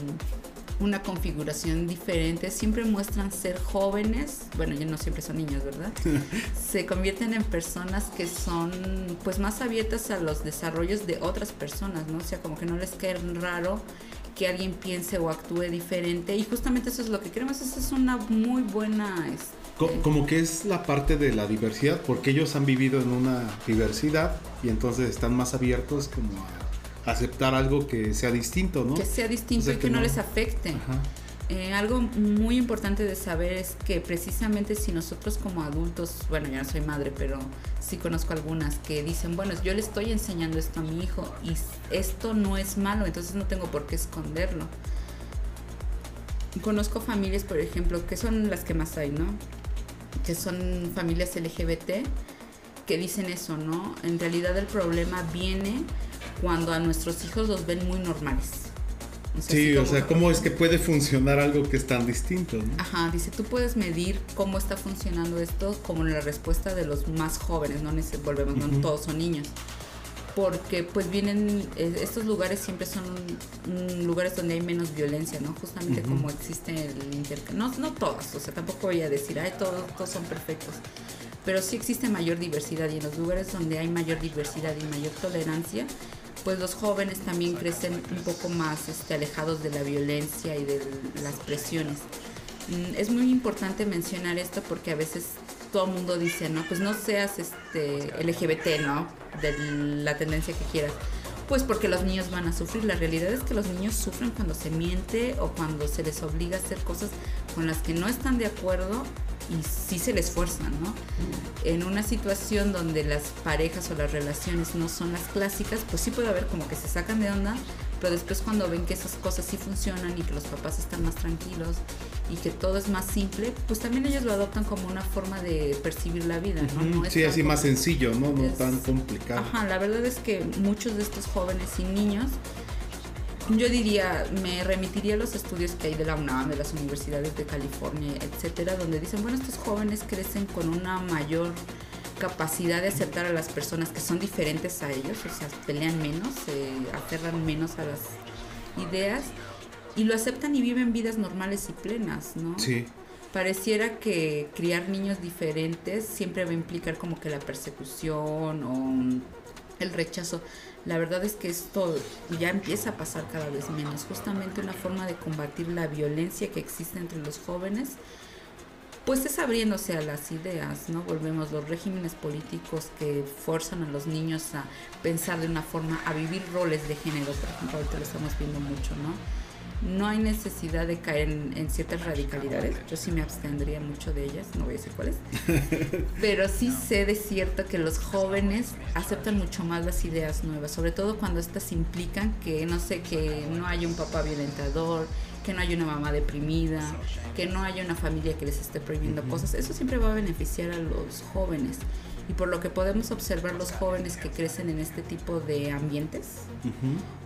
una configuración diferente, siempre muestran ser jóvenes, bueno, ya no siempre son niños, ¿verdad? Se convierten en personas que son pues más abiertas a los desarrollos de otras personas, ¿no? O sea, como que no les queda raro que alguien piense o actúe diferente y justamente eso es lo que queremos, esa es una muy buena... Este, como que es la parte de la diversidad, porque ellos han vivido en una diversidad y entonces están más abiertos como a aceptar algo que sea distinto, ¿no? Que sea distinto y que, no, les afecte. Eh, algo muy importante de saber es que precisamente si nosotros como adultos, bueno, yo no soy madre, pero sí conozco algunas que dicen, bueno, yo le estoy enseñando esto a mi hijo y esto no es malo, entonces no tengo por qué esconderlo. Conozco familias, por ejemplo, que son las que más hay, ¿no? Que son familias LGBT que dicen eso, ¿no? En realidad el problema viene cuando a nuestros hijos los ven muy normales. sí, o sea, ¿cómo es que puede funcionar algo que es tan distinto? Ajá, dice, tú puedes medir cómo está funcionando esto como la respuesta de los más jóvenes, no volvemos, no todos son niños. Porque pues vienen, eh, estos lugares siempre son lugares donde hay menos violencia, ¿no? Justamente como existe el intercambio. No, no todos, o sea, tampoco voy a decir, ay, todos, todos son perfectos. Pero sí existe mayor diversidad y en los lugares donde hay mayor diversidad y mayor tolerancia, pues los jóvenes también crecen un poco más este, alejados de la violencia y de las presiones. Mm, es muy importante mencionar esto porque a veces todo el mundo dice, no, pues no seas este LGBT, ¿no? De la tendencia que quieras. Pues porque los niños van a sufrir. La realidad es que los niños sufren cuando se miente o cuando se les obliga a hacer cosas con las que no están de acuerdo y sí se le esfuerzan, ¿no? En una situación donde las parejas o las relaciones no son las clásicas, pues sí puede haber como que se sacan de onda, pero después cuando ven que esas cosas sí funcionan y que los papás están más tranquilos y que todo es más simple, pues también ellos lo adoptan como una forma de percibir la vida, ¿no? sí, así más sencillo, ¿no? No tan complicado. Ajá, la verdad es que muchos de estos jóvenes y niños yo diría, me remitiría a los estudios que hay de la UNAM, de las universidades de California, etcétera, donde dicen, bueno, estos jóvenes crecen con una mayor capacidad de aceptar a las personas que son diferentes a ellos, o sea, pelean menos, se aferran menos a las ideas y lo aceptan y viven vidas normales y plenas, ¿no? Sí. Pareciera que criar niños diferentes siempre va a implicar como que la persecución o el rechazo. La verdad es que esto ya empieza a pasar cada vez menos. Justamente una forma de combatir la violencia que existe entre los jóvenes, pues es abriéndose a las ideas, ¿no? Volvemos los regímenes políticos que forzan a los niños a pensar de una forma, a vivir roles de género, por ejemplo, ahorita lo estamos viendo mucho, ¿no? No hay necesidad de caer en, en, ciertas radicalidades. Yo sí me abstendría mucho de ellas, no voy a decir cuáles. Pero sí sé de cierto que los jóvenes aceptan mucho más las ideas nuevas, sobre todo cuando estas implican que, no sé, que no haya un papá violentador, que no haya una mamá deprimida, que no haya una familia que les esté prohibiendo cosas. Eso siempre va a beneficiar a los jóvenes. Y por lo que podemos observar los jóvenes que crecen en este tipo de ambientes,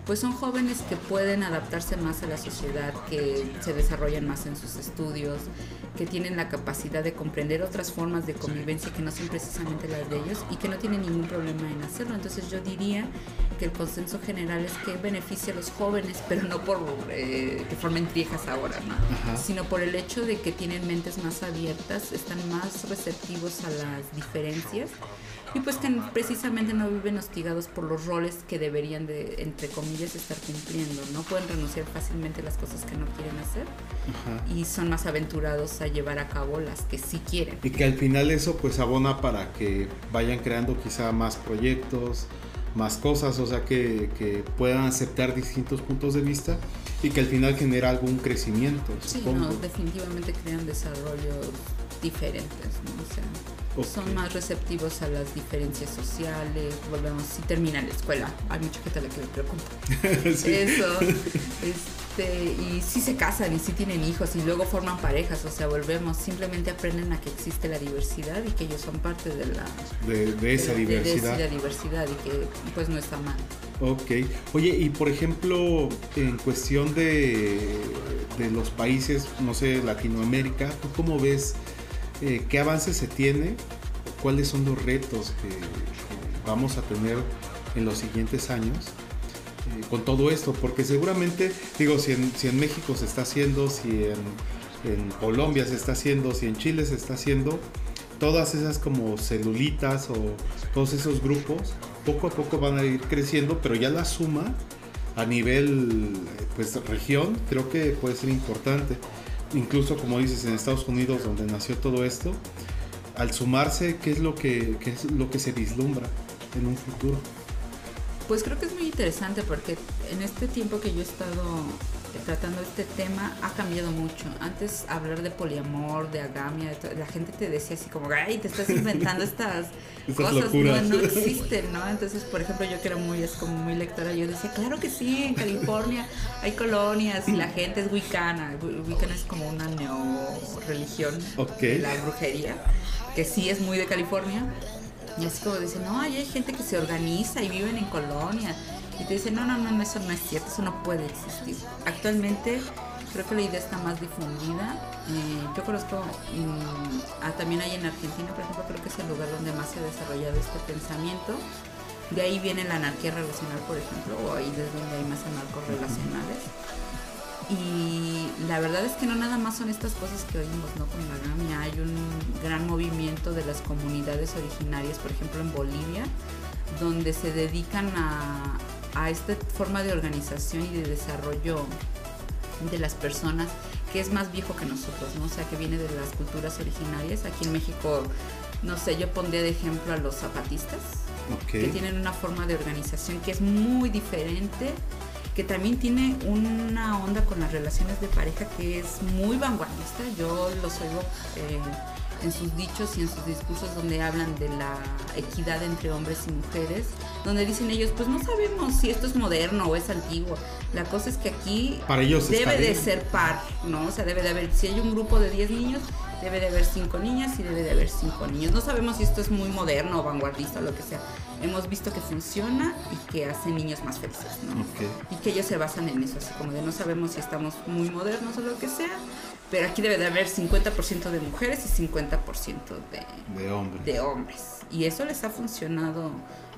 pues son jóvenes que pueden adaptarse más a la sociedad, que se desarrollan más en sus estudios, que tienen la capacidad de comprender otras formas de convivencia que no son precisamente las de ellos y que no tienen ningún problema en hacerlo. Entonces yo diría que el consenso general es que beneficia a los jóvenes, pero no por eh, que formen triejas ahora, ¿no? sino por el hecho de que tienen mentes más abiertas, están más receptivos a las diferencias y pues que precisamente no viven hostigados por los roles que deberían de, entre comillas, estar cumpliendo. No pueden renunciar fácilmente a las cosas que no quieren hacer y son más aventurados a llevar a cabo las que sí quieren. Y que al final eso pues abona para que vayan creando quizá más proyectos, más cosas, o sea, que, que, puedan aceptar distintos puntos de vista y que al final genera algún crecimiento. Sí, no, definitivamente crean desarrollos diferentes, ¿no? O sea, son más receptivos a las diferencias sociales, volvemos, si termina la escuela, hay mucha gente a la que le preocupa. Eso, este, y si se casan y si tienen hijos y luego forman parejas, o sea, volvemos, simplemente aprenden a que existe la diversidad y que ellos son parte de la... De, esa diversidad. De esa diversidad y que pues no está mal. Ok. Oye, y por ejemplo, en cuestión de, de los países, no sé, Latinoamérica, ¿tú cómo ves eh, qué avances se tiene, cuáles son los retos que, vamos a tener en los siguientes años eh, con todo esto, porque seguramente, digo, si en, México se está haciendo, si en, Colombia se está haciendo, si en Chile se está haciendo, todas esas como celulitas o todos esos grupos, poco a poco van a ir creciendo, pero ya la suma a nivel pues región creo que puede ser importante incluso como dices en Estados Unidos donde nació todo esto, al sumarse, ¿qué es lo que, es lo que se vislumbra en un futuro? Pues creo que es muy interesante porque en este tiempo que yo he estado tratando este tema ha cambiado mucho. Antes hablar de poliamor, de agamia, la gente te decía así como, ay, te estás inventando estas, cosas, no, no, existen, ¿no? Entonces, por ejemplo, yo que era muy, es como muy lectora, yo decía, claro que sí, en California hay colonias y la gente es wicana. Wicana es como una neo-religión de la brujería, que sí es muy de California. Y así como dicen, no, hay gente que se organiza y viven en colonias y te no, no, no, eso no es cierto, eso no puede existir. Actualmente creo que la idea está más difundida. Eh, yo conozco, mm, también hay en Argentina, por ejemplo, creo que es el lugar donde más se ha desarrollado este pensamiento. De ahí viene la anarquía relacional, por ejemplo, o ahí desde donde hay más anarcos relacionales. Y la verdad es que no nada más son estas cosas que oímos, ¿no? Con la GAMIA. Hay un gran movimiento de las comunidades originarias, por ejemplo, en Bolivia, donde se dedican a, a esta forma de organización y de desarrollo de las personas que es más viejo que nosotros, ¿no? O sea, que viene de las culturas originarias. Aquí en México, no sé, yo pondría de ejemplo a los zapatistas, que tienen una forma de organización que es muy diferente, que también tiene una onda con las relaciones de pareja que es muy vanguardista. Yo los oigo eh, en sus dichos y en sus discursos donde hablan de la equidad entre hombres y mujeres, donde dicen ellos, pues no sabemos si esto es moderno o es antiguo. La cosa es que aquí debe de ser par, ¿no? O sea, debe de haber, si hay un grupo de 10 niños, debe de haber 5 niñas y debe de haber 5 niños. No sabemos si esto es muy moderno o vanguardista o lo que sea. Hemos visto que funciona y que hace niños más felices, ¿no? Y que ellos se basan en eso, así como de no sabemos si estamos muy modernos o lo que sea, pero aquí debe de haber 50% de mujeres y 50% de, de, hombres. de hombres. Y eso les ha funcionado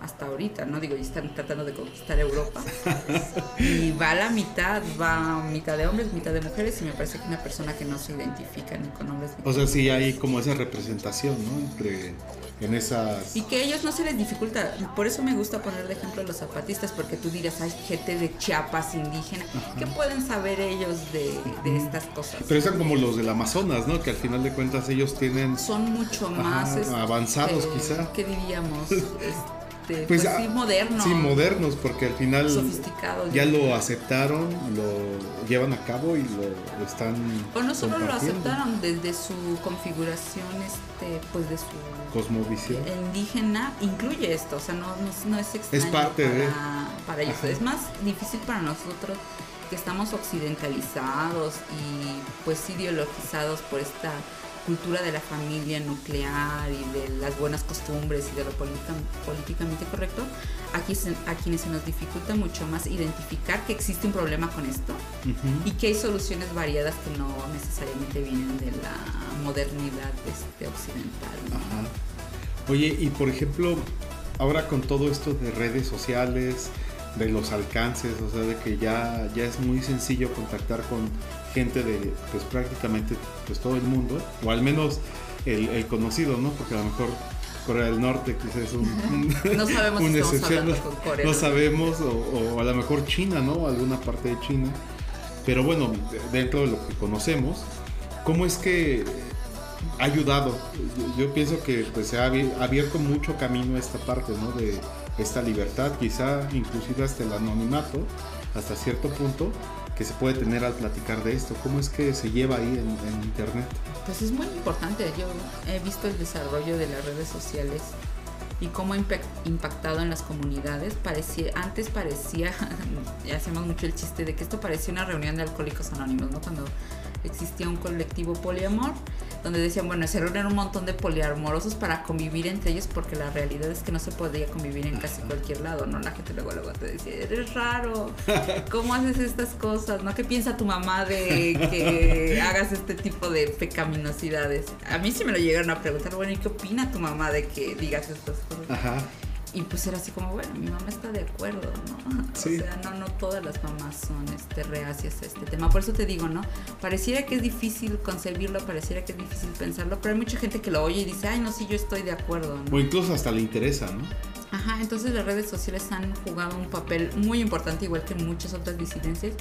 hasta ahorita, ¿no? Digo, y están tratando de conquistar Europa. y va a la mitad, va mitad de hombres, mitad de mujeres, y me parece que una persona que no se identifica ni con hombres ni O sea, sí hay como esa representación, ¿no? Entre en esas... Y que a ellos no se les dificulta. Por eso me gusta poner de ejemplo a los zapatistas, porque tú dirás, hay gente de Chiapas indígena, ¿qué pueden saber ellos de, estas cosas? Pero son como los del Amazonas, ¿no? Que al final de cuentas ellos tienen... Son mucho más... avanzados quizá. ¿Qué diríamos? este, pues, Pues, sí, ah, modernos. Sí, modernos, porque al final Sofisticados. ya lo aceptaron, lo llevan a cabo y lo, lo están. O no solo lo aceptaron desde su configuración, este, pues de su Cosmovisión. indígena, incluye esto, o sea, no, no, no es extraño parte para, de- para ellos. Ajá. Es más difícil para nosotros que estamos occidentalizados y pues ideologizados por esta cultura de la familia nuclear y de las buenas costumbres y de lo política- políticamente correcto, aquí se- a quienes se nos dificulta mucho más identificar que existe un problema con esto y que hay soluciones variadas que no necesariamente vienen de la modernidad este, occidental. ¿no? Ajá. Oye, y por ejemplo, ahora con todo esto de redes sociales, de los alcances, o sea, de que ya, ya es muy sencillo contactar con gente de pues prácticamente pues todo el mundo, o al menos el, el conocido, ¿no? Porque a lo mejor Corea del Norte quizás es un, un- No sabemos si una estamos excepción, no- con Corea. no sabemos, o, o a lo mejor China, ¿no? Alguna parte de China. Pero bueno, de- dentro de lo que conocemos, ¿cómo es que ha ayudado? Yo, yo pienso que pues se ha abi- abierto mucho camino a esta parte, ¿no? De esta libertad, quizá inclusive hasta el anonimato, hasta cierto punto, que se puede tener al platicar de esto. ¿Cómo es que se lleva ahí en, internet? Pues es muy importante. Yo he visto el desarrollo de las redes sociales y cómo ha impa- impactado en las comunidades. Parecía, antes parecía, hacemos mucho el chiste de que esto parecía una reunión de alcohólicos anónimos, ¿no? Cuando existía un colectivo poliamor, donde decían, bueno, se reunían un montón de poliamorosos para convivir entre ellos, porque la realidad es que no se podía convivir en casi cualquier lado, ¿no? La gente luego, luego te decía, eres raro, ¿cómo haces estas cosas? ¿No? ¿Qué piensa tu mamá de que hagas este tipo de pecaminosidades? A mí sí me lo llegaron a preguntar, bueno, ¿y qué opina tu mamá de que digas estas cosas? Ajá. Y pues era así como, bueno, mi mamá está de acuerdo, ¿no? Sí. O sea, no, no todas las mamás son este, reacias a este tema. Por eso te digo, ¿no? Pareciera que es difícil concebirlo, pareciera que es difícil pensarlo, pero hay mucha gente que lo oye y dice, ay, no, sí, yo estoy de acuerdo, ¿no? O incluso hasta le interesa, ¿no? Ajá, entonces las redes sociales han jugado un papel muy importante, igual que en muchas otras disidencias,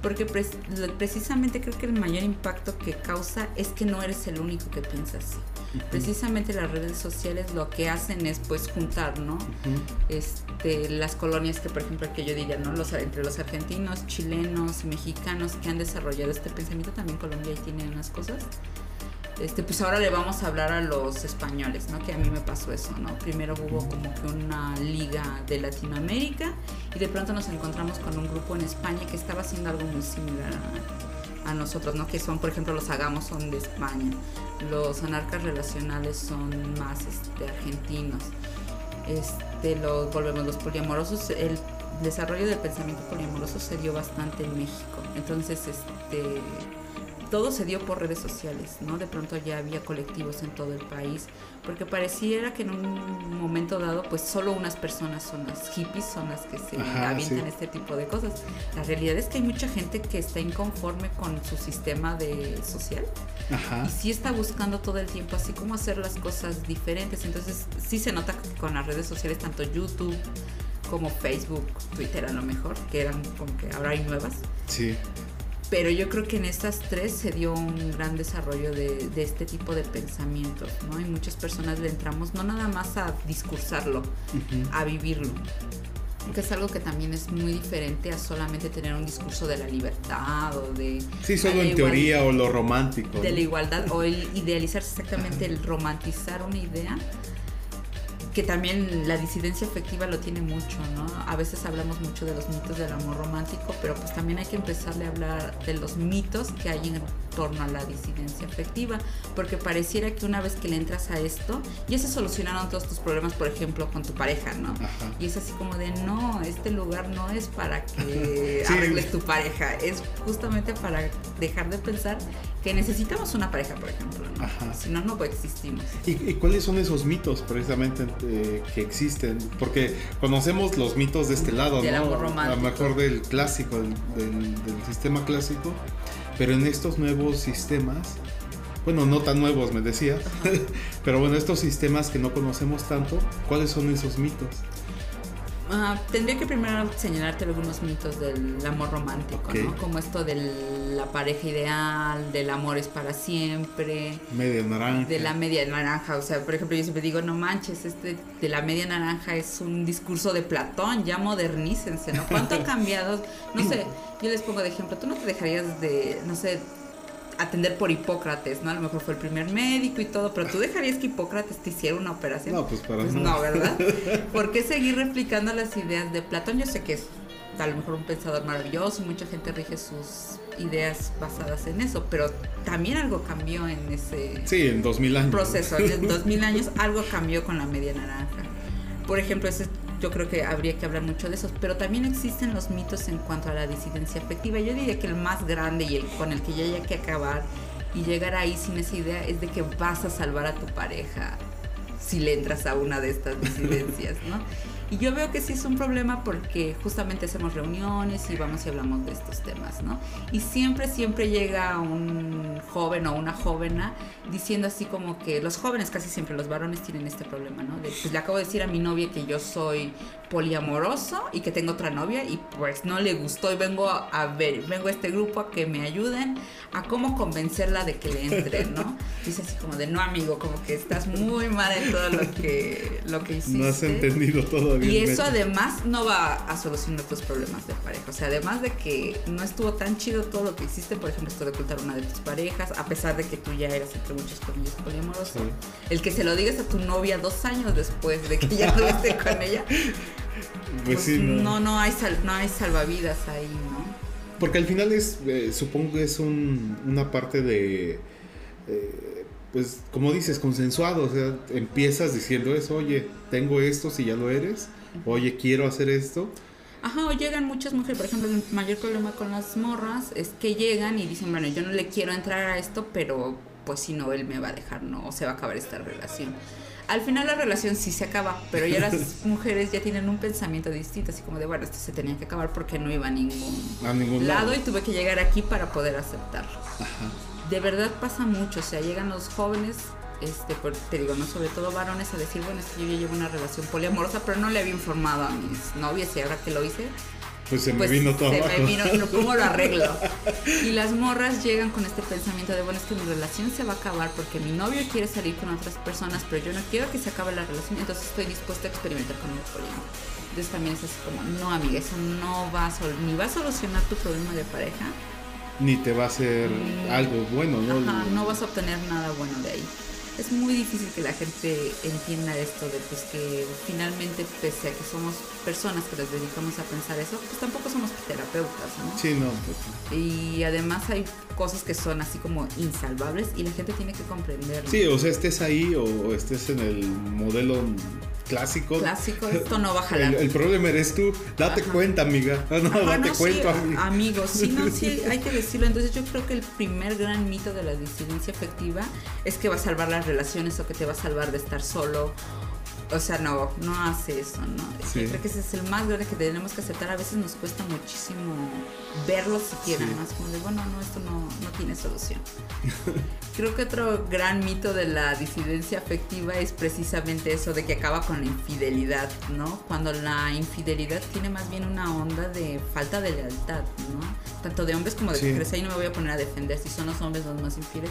porque lo- precisamente creo que el mayor impacto que causa es que no eres el único que piensa así. Precisamente las redes sociales lo que hacen es pues juntar, ¿no? Este, las colonias que por ejemplo que yo diría, ¿no? Los, entre los argentinos, chilenos, mexicanos que han desarrollado este pensamiento, también Colombia ahí tiene unas cosas. Este, pues ahora le vamos a hablar a los españoles, ¿no? Que a mí me pasó eso, ¿no? Primero hubo como que una liga de Latinoamérica y de pronto nos encontramos con un grupo en España que estaba haciendo algo muy similar a, a nosotros, ¿no? Que son, por ejemplo, los Hagamos son de España, los anarcas relacionales son más este, argentinos, este, los, volvemos los poliamorosos, el desarrollo del pensamiento poliamoroso se dio bastante en México, entonces, este todo se dio por redes sociales, ¿no? De pronto ya había colectivos en todo el país, porque pareciera que en un momento dado, pues solo unas personas son las hippies, son las que se Ajá, avientan sí. este tipo de cosas. La realidad es que hay mucha gente que está inconforme con su sistema de social Ajá. y sí está buscando todo el tiempo así como hacer las cosas diferentes. Entonces sí se nota con las redes sociales, tanto YouTube como Facebook, Twitter a lo mejor, que eran como que ahora hay nuevas, Sí. Pero yo creo que en estas tres se dio un gran desarrollo de, de este tipo de pensamientos, ¿no? Y muchas personas le entramos no nada más a discursarlo, a vivirlo. Que es algo que también es muy diferente a solamente tener un discurso de la libertad o de... Sí, solo en teoría o lo romántico. De ¿no? la igualdad o el idealizar exactamente, el romantizar una idea que también la disidencia afectiva lo tiene mucho, ¿no? A veces hablamos mucho de los mitos del amor romántico, pero pues también hay que empezarle a hablar de los mitos que hay en torno a la disidencia afectiva, porque pareciera que una vez que le entras a esto, ya se solucionaron todos tus problemas, por ejemplo, con tu pareja, ¿no? Ajá. Y es así como de, no, este lugar no es para que Sí. arregles tu pareja, es justamente para dejar de pensar que necesitamos una pareja, por ejemplo, ¿no? Ajá. Si no, no coexistimos. ¿Y, y cuáles son esos mitos precisamente eh, que existen? Porque conocemos los mitos de este lado, Del ¿no? amor A lo romántico. mejor del clásico, del, del- del sistema clásico, pero en estos nuevos sistemas, bueno, no tan nuevos me decía, pero bueno, estos sistemas que no conocemos tanto, ¿cuáles son esos mitos? Ah, tendría que primero señalarte algunos mitos del amor romántico. ¿no? Como esto de la pareja ideal, del amor es para siempre, Media naranja. de la media naranja. O sea, por ejemplo, yo siempre digo, no manches, este de la media naranja es un discurso de Platón, ya modernícense, ¿no? ¿Cuánto ha cambiado? No sé, yo les pongo de ejemplo, tú no te dejarías de, no sé, atender por Hipócrates, ¿no? A lo mejor fue el primer médico y todo, pero tú dejarías que Hipócrates te hiciera una operación. No, pues para Pues no, ¿verdad? ¿Por qué seguir replicando las ideas de Platón? Yo sé que es a lo mejor un pensador maravilloso y mucha gente rige sus ideas basadas en eso, pero también algo cambió en ese Sí, en 2000 años. proceso. En 2000 años algo cambió con la media naranja. Por ejemplo, ese, yo creo que habría que hablar mucho de esos, pero también existen los mitos en cuanto a la disidencia afectiva. Yo diría que el más grande y el con el que ya hay que acabar y llegar ahí sin esa idea es de que vas a salvar a tu pareja si le entras a una de estas disidencias, ¿no? Y yo veo que sí es un problema porque justamente hacemos reuniones y vamos y hablamos de estos temas, ¿no? Y siempre, siempre llega un joven o una jovena diciendo así como que los jóvenes, casi siempre los varones tienen este problema, ¿no? De, pues le acabo de decir a mi novia que yo soy poliamoroso y que tengo otra novia y pues no le gustó y vengo a, a ver, vengo a este grupo a que me ayuden a cómo convencerla de que le entre, ¿no? Dice así como de, no amigo, como que estás muy mal en todo lo que, lo que hiciste. No has entendido todavía. Y eso además no va a solucionar tus problemas de pareja. O sea, además de que no estuvo tan chido todo lo que hiciste, por ejemplo, esto de ocultar una de tus parejas, a pesar de que tú ya eras entre muchos comillas poliamoroso, Sí. el que se lo digas a tu novia dos años después de que ya estuviste con ella, Pues sí, no. no, no hay sal- no hay salvavidas ahí, ¿no? Porque al final es, eh, supongo que es un- una parte de, eh, pues como dices, consensuado. O sea, empiezas diciendo eso, oye, tengo esto si ya lo eres. Oye, quiero hacer esto. Ajá, o llegan muchas mujeres, por ejemplo, el mayor problema con las morras es que llegan y dicen, bueno, yo no le quiero entrar a esto, pero pues si no, él me va a dejar, no, o se va a acabar esta relación. Al final la relación sí se acaba, pero ya las mujeres ya tienen un pensamiento distinto, así como de, bueno, esto se tenía que acabar porque no iba a ningún A ningún lado lado. y tuve que llegar aquí para poder aceptarlo. De verdad pasa mucho, o sea, llegan los jóvenes, este, por- te digo, no sobre todo varones, a decir, bueno, es que yo ya llevo una relación poliamorosa, pero no le había informado a mis novias y ahora que lo hice, Pues se me pues vino todo se abajo. me vino, ¿cómo lo arreglo? Y las morras llegan con este pensamiento de, bueno, es que mi relación se va a acabar porque mi novio quiere salir con otras personas, pero yo no quiero que se acabe la relación, entonces estoy dispuesta a experimentar con el poliamor. Entonces también es así como, no amiga, eso no va a sol- ni va a solucionar tu problema de pareja, Ni te va a hacer algo bueno, ¿no? Ajá, no vas a obtener nada bueno de ahí. Es muy difícil que la gente entienda esto de pues que finalmente pese a que somos personas que nos dedicamos a pensar eso, pues tampoco somos terapeutas, ¿no? Sí, no. pues, Y además hay cosas que son así como insalvables y la gente tiene que comprenderlo. sí, o sea, estés ahí o estés en el modelo clásico. Clásico, esto no va a jalar. El, el problema eres tú. Date Ajá. cuenta, amiga. No, Ajá, date no, cuenta, sí, amiga. amigos. Sí, no, sí, hay que decirlo. Entonces yo creo que el primer gran mito de la disidencia afectiva es que va a salvar las relaciones o que te va a salvar de estar solo. O sea, no, no hace eso, ¿no? Sí. Creo que ese es el más grande que tenemos que aceptar. A veces nos cuesta muchísimo verlo siquiera, Sí. más como de, bueno, no, esto no, no tiene solución. Creo que otro gran mito de la disidencia afectiva es precisamente eso de que acaba con la infidelidad, ¿no? Cuando la infidelidad tiene más bien una onda de falta de lealtad, ¿no? Tanto de hombres como de Sí. mujeres. Ahí no me voy a poner a defender si son los hombres los más infieles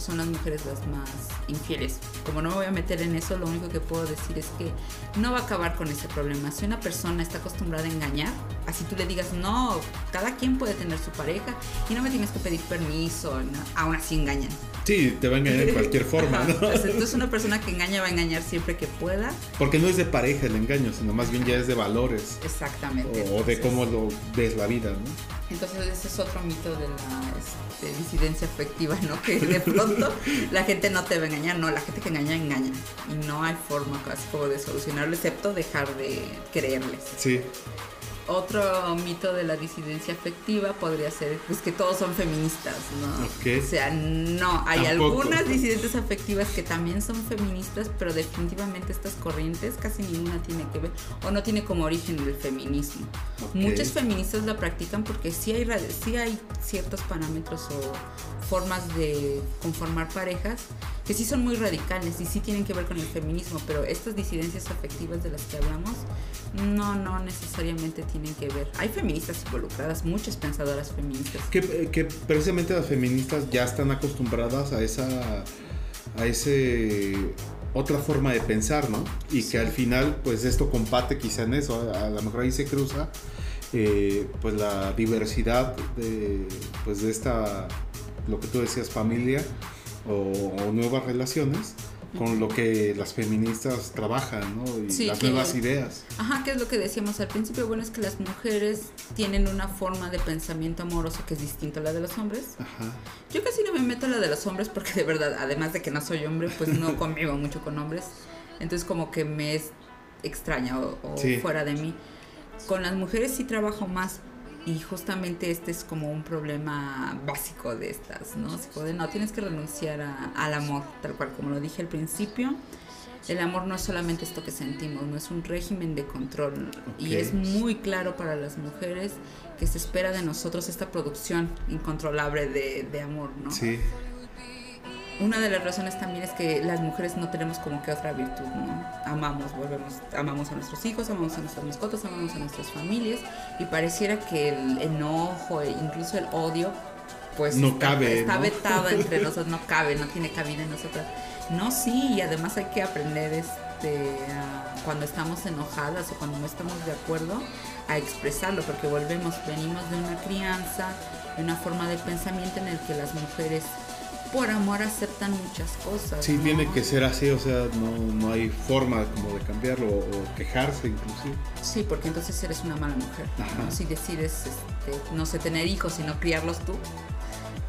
son las mujeres las más infieles. Como no me voy a meter en eso, lo único que puedo decir es que no va a acabar con ese problema. Si una persona está acostumbrada a engañar, así tú le digas, no, cada quien puede tener su pareja y no me tienes que pedir permiso, ¿no? aún así engañan. Sí, te va a engañar de cualquier forma. ¿no? Pues entonces una persona que engaña va a engañar siempre que pueda. Porque no es de pareja el engaño, sino más bien ya es de valores. Exactamente. O, de cómo lo ves la vida, ¿no? Entonces ese es otro mito de la este, disidencia afectiva, ¿no? Que de pronto la gente no te va a engañar, no, la gente que engaña engaña y no hay forma casi como de solucionarlo excepto dejar de creerles. Sí. Otro mito de la disidencia afectiva podría ser pues que todos son feministas, ¿no? Ok. O sea, no, hay Tampoco. algunas disidentes afectivas que también son feministas, pero definitivamente estas corrientes casi ninguna tiene que ver o no tiene como origen el feminismo. Ok. Muchas feministas la practican porque sí hay, sí hay ciertos parámetros o formas de conformar parejas que sí son muy radicales y sí tienen que ver con el feminismo, pero estas disidencias afectivas de las que hablamos No, no necesariamente tienen que ver. Hay feministas involucradas, muchas pensadoras feministas. Que, que precisamente las feministas ya están acostumbradas a esa a ese otra forma de pensar, ¿no? Y que al final, pues esto comparte quizá en eso, a lo mejor ahí se cruza, eh, pues la diversidad de, pues de esta, lo que tú decías, familia o, o nuevas relaciones, con lo que las feministas trabajan, ¿no? Y las nuevas ideas. Ajá, que es lo que decíamos al principio. Bueno, es que las mujeres tienen una forma de pensamiento amoroso que es distinta a la de los hombres. Ajá. Yo casi no me meto a la de los hombres porque de verdad, además de que no soy hombre, pues no convivo mucho con hombres. Entonces como que me es extraña o, fuera de mí. Con las mujeres sí trabajo más y justamente este es como un problema básico de estas, ¿no? no, tienes que renunciar al amor, tal cual como lo dije al principio. El amor no es solamente esto que sentimos, no es un régimen de control. Y es muy claro para las mujeres que se espera de nosotros esta producción incontrolable de, de amor, ¿no? Sí una de las razones también es que las mujeres no tenemos como que otra virtud, ¿no? Amamos, volvemos, amamos a nuestros hijos, amamos a nuestras mascotas, amamos a nuestras familias y pareciera que el enojo e incluso el odio pues no está, cabe, está vetado entre nosotros, no cabe, no tiene cabida en nosotras. No, sí, y además hay que aprender este cuando estamos enojadas o cuando no estamos de acuerdo a expresarlo, porque volvemos, venimos de una crianza, de una forma de pensamiento en el que las mujeres por amor aceptan muchas cosas. Sí, tiene que ser así, o sea, no, hay forma como de cambiarlo o, quejarse inclusive. Sí, porque entonces eres una mala mujer. Si decides, este, no sé, tener hijos y no criarlos tú,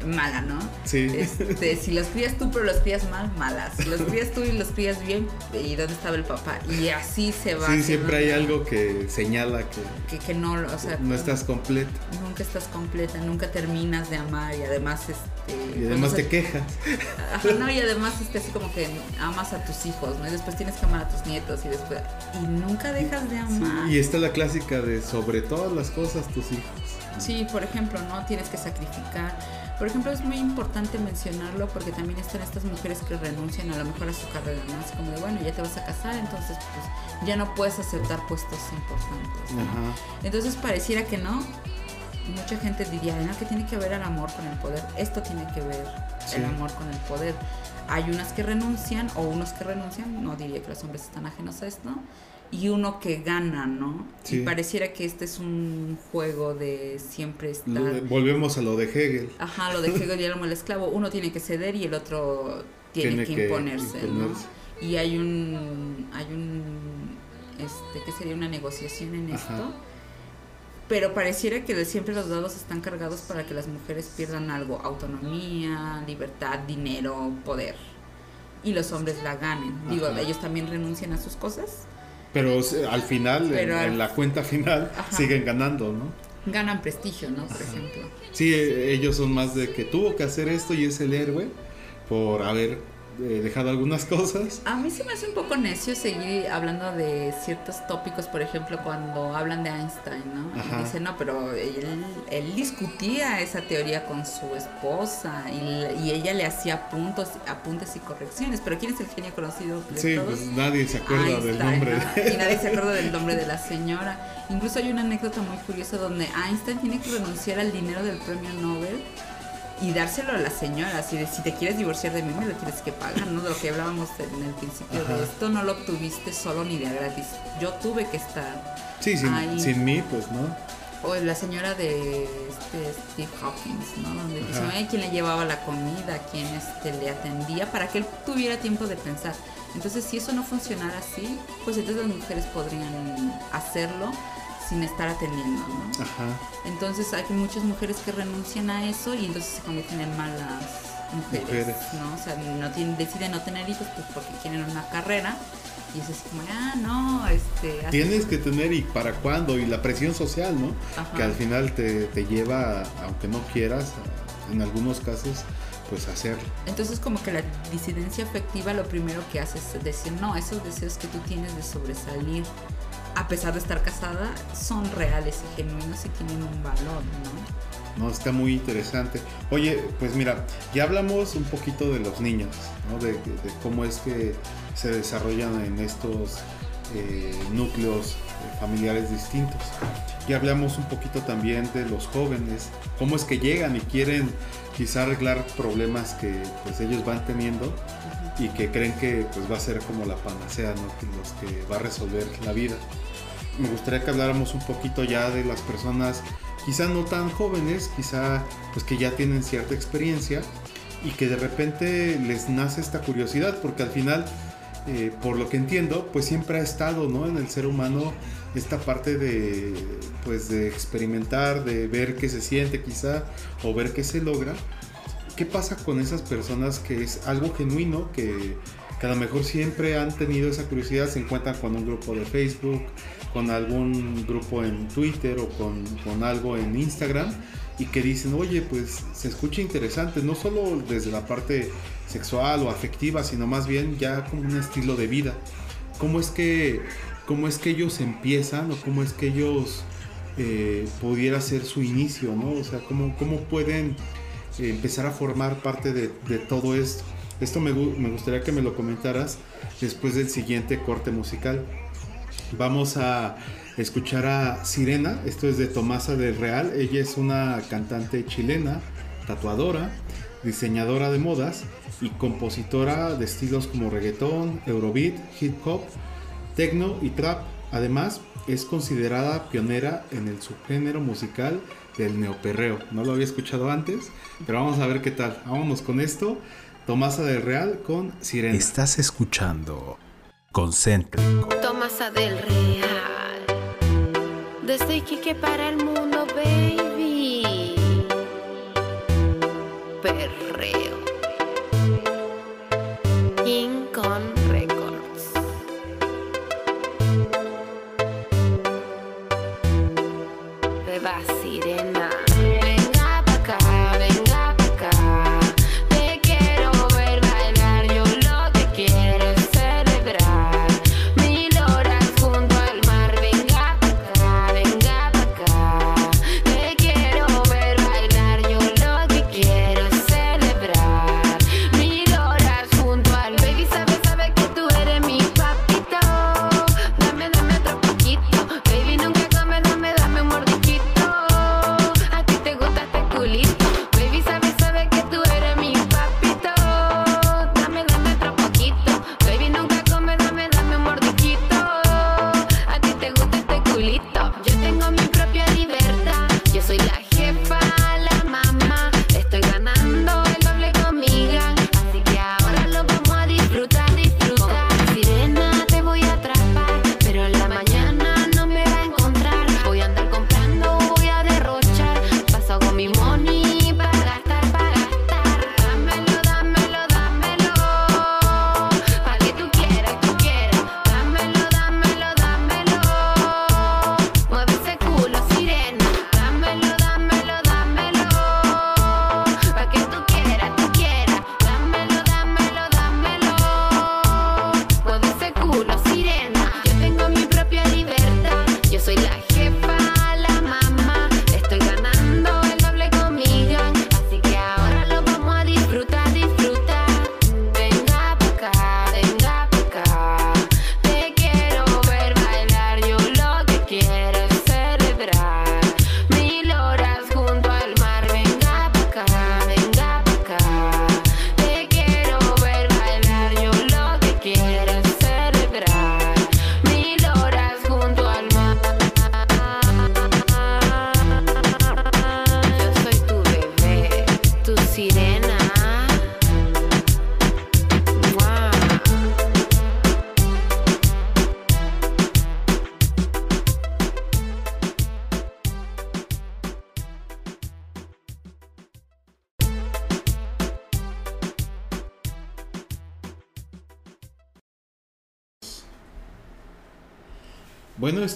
mala, ¿no? Sí. Este, si los crías tú pero los crías mal, malas. Si los crías tú y los crías bien, ¿y dónde estaba el papá? Y así se va. Sí, siempre hay algo que señala que, que, no, o sea, no estás completa. Nunca estás completa, nunca terminas de amar y además este y además te quejas. Ajá, no, y además este así como que amas a tus hijos, ¿no? Y después tienes que amar a tus nietos y después y nunca dejas de amar. y esta es la clásica de sobre todas las cosas tus hijos. Sí, por ejemplo, ¿no? Tienes que sacrificar por ejemplo, es muy importante mencionarlo porque también están estas mujeres que renuncian a lo mejor a su carrera, ¿no? Es como de, bueno, ya te vas a casar, entonces pues ya no puedes aceptar puestos importantes. Entonces pareciera que no. Mucha gente diría, ¿no? Que tiene que ver el amor con el poder. Esto tiene que ver el amor con el poder. Hay unas que renuncian o unos que renuncian, no diría que los hombres están ajenos a esto, y uno que gana, ¿no? Y pareciera que este es un juego de siempre estar... Volvemos a lo de Hegel. Ajá, lo de Hegel y el el esclavo. Uno tiene que ceder y el otro tiene, que, imponerse, ¿no? Y hay un... Hay un... Este, ¿Qué sería una negociación en esto? Pero pareciera que siempre los dados están cargados para que las mujeres pierdan algo. Autonomía, libertad, dinero, poder. Y los hombres la ganen. Digo, ellos también renuncian a sus cosas pero al final, en, la cuenta final, siguen ganando, ¿no? Ganan prestigio, ¿no? Por ejemplo. Sí, ellos son más de que tuvo que hacer esto y es el héroe por haber eh, dejado algunas cosas. A mí se me hace un poco necio seguir hablando de ciertos tópicos, por ejemplo, cuando hablan de Einstein, ¿no? Dice, no, pero él, discutía esa teoría con su esposa y, ella le hacía puntos, apuntes y correcciones, pero ¿quién es el genio conocido de sí, Pues nadie se acuerda del nombre. Y nadie se acuerda del nombre de la señora. Incluso hay una anécdota muy curiosa donde Einstein tiene que renunciar al dinero del premio Nobel y dárselo a la señora, así de si te quieres divorciar de mí me lo tienes que pagar, ¿no? De lo que hablábamos en el principio de esto, no lo obtuviste solo ni de gratis, yo tuve que estar Sí, sin, sin mí, pues, ¿no? O la señora de este Steve Hawkins, ¿no? Donde dice, quién le llevaba la comida, quién este, le atendía, para que él tuviera tiempo de pensar. Entonces, si eso no funcionara así, pues entonces las mujeres podrían hacerlo sin estar atendiendo, ¿no? Ajá. Entonces hay muchas mujeres que renuncian a eso y entonces se convierten en malas mujeres, ¿no? O sea, no tienen, deciden no tener hijos pues porque quieren una carrera y es como, ah, no, este... Tienes que tener y para cuándo y la presión social, ¿no? Que al final te, te lleva, aunque no quieras, en algunos casos, pues hacer. Entonces como que la disidencia afectiva lo primero que hace es decir, no, esos deseos que tú tienes de sobresalir a pesar de estar casada, son reales y genuinos y tienen un valor, ¿no? No, está muy interesante. Oye, pues mira, ya hablamos un poquito de los niños, ¿no? De, cómo es que se desarrollan en estos eh, núcleos familiares distintos. Y hablamos un poquito también de los jóvenes, cómo es que llegan y quieren quizá arreglar problemas que pues ellos van teniendo y que creen que pues va a ser como la panacea, ¿no? los que va a resolver la vida. Me gustaría que habláramos un poquito ya de las personas quizá no tan jóvenes, quizá pues que ya tienen cierta experiencia y que de repente les nace esta curiosidad, porque al final, eh, por lo que entiendo, pues siempre ha estado ¿no? en el ser humano esta parte de, pues de experimentar, de ver qué se siente quizá, o ver qué se logra. ¿Qué pasa con esas personas que es algo genuino, que, que a lo mejor siempre han tenido esa curiosidad, se encuentran con un grupo de Facebook, con algún grupo en Twitter o con, con algo en Instagram? y que dicen, oye, pues se escucha interesante, no solo desde la parte sexual o afectiva, sino más bien ya como un estilo de vida. ¿Cómo es que, cómo es que ellos empiezan o cómo es que ellos eh, pudiera ser su inicio, ¿no? O sea, cómo, cómo pueden eh, empezar a formar parte de, de todo esto. Esto me, me gustaría que me lo comentaras después del siguiente corte musical. Vamos a escuchar a Sirena, esto es de Tomasa del Real, ella es una cantante chilena, tatuadora, diseñadora de modas y compositora de estilos como reggaetón, eurobeat, hip hop, techno y trap. Además, es considerada pionera en el subgénero musical del neoperreo. No lo había escuchado antes, pero vamos a ver qué tal. Vámonos con esto. Tomasa del Real con Sirena. Estás escuchando Concéntrico. Tomasa del Real. Desde Iquique para el mundo, baby. Perreo.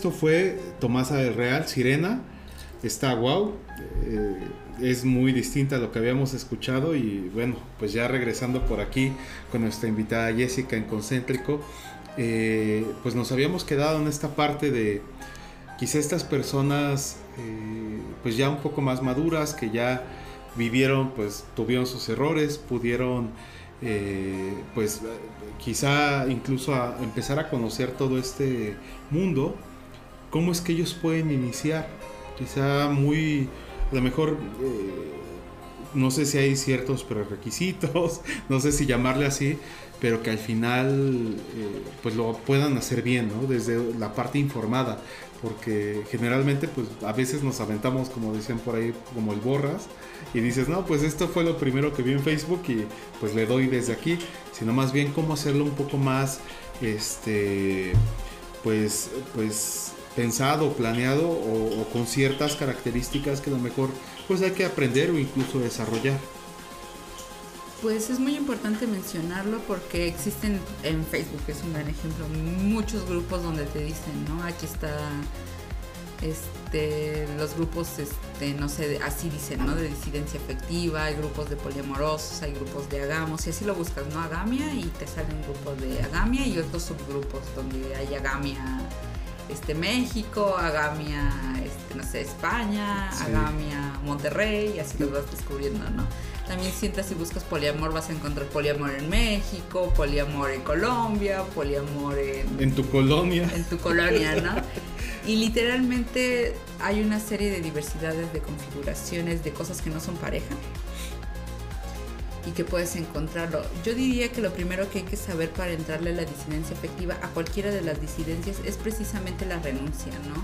Esto fue Tomasa del Real, Sirena. Está wow. eh, es muy distinta a lo que habíamos escuchado. Y bueno, pues ya regresando por aquí con nuestra invitada Jessica en Concéntrico, eh, pues nos habíamos quedado en esta parte de quizá estas personas eh, pues ya un poco más maduras que ya vivieron pues tuvieron sus errores pudieron pues quizá incluso empezar a conocer todo este mundo cómo es que ellos pueden iniciar. Quizá muy, a lo mejor, eh, no sé si hay ciertos prerequisitos, no sé si llamarle así, pero que al final eh, pues lo puedan hacer bien, ¿no? Desde la parte informada, porque generalmente pues a veces nos aventamos, como decían por ahí, como el borras, y dices, no, pues esto fue lo primero que vi en Facebook y pues le doy desde aquí, sino más bien cómo hacerlo un poco más, este, pues, pues pensado, planeado o, con ciertas características que a lo mejor pues hay que aprender o incluso desarrollar. Pues es muy importante mencionarlo porque existen en Facebook, es un gran ejemplo, muchos grupos donde te dicen, ¿no? Aquí está este los grupos este no sé, así dicen, ¿no? De disidencia afectiva, hay grupos de poliamorosos, hay grupos de agamos, y así lo buscas, ¿no? Agamia y te salen grupos de agamia y otros subgrupos donde hay agamia este México, Agamia, este, no sé, España, Sí. Agamia, Monterrey, y así los vas descubriendo, ¿no? También sientas si buscas poliamor vas a encontrar poliamor en México, poliamor en Colombia, poliamor en, En tu colonia. en tu colonia, ¿no? Y literalmente hay una serie de diversidades de configuraciones de cosas que no son pareja y que puedes encontrarlo. Yo diría que lo primero que hay que saber para entrarle a la disidencia afectiva a cualquiera de las disidencias es precisamente la renuncia, ¿no?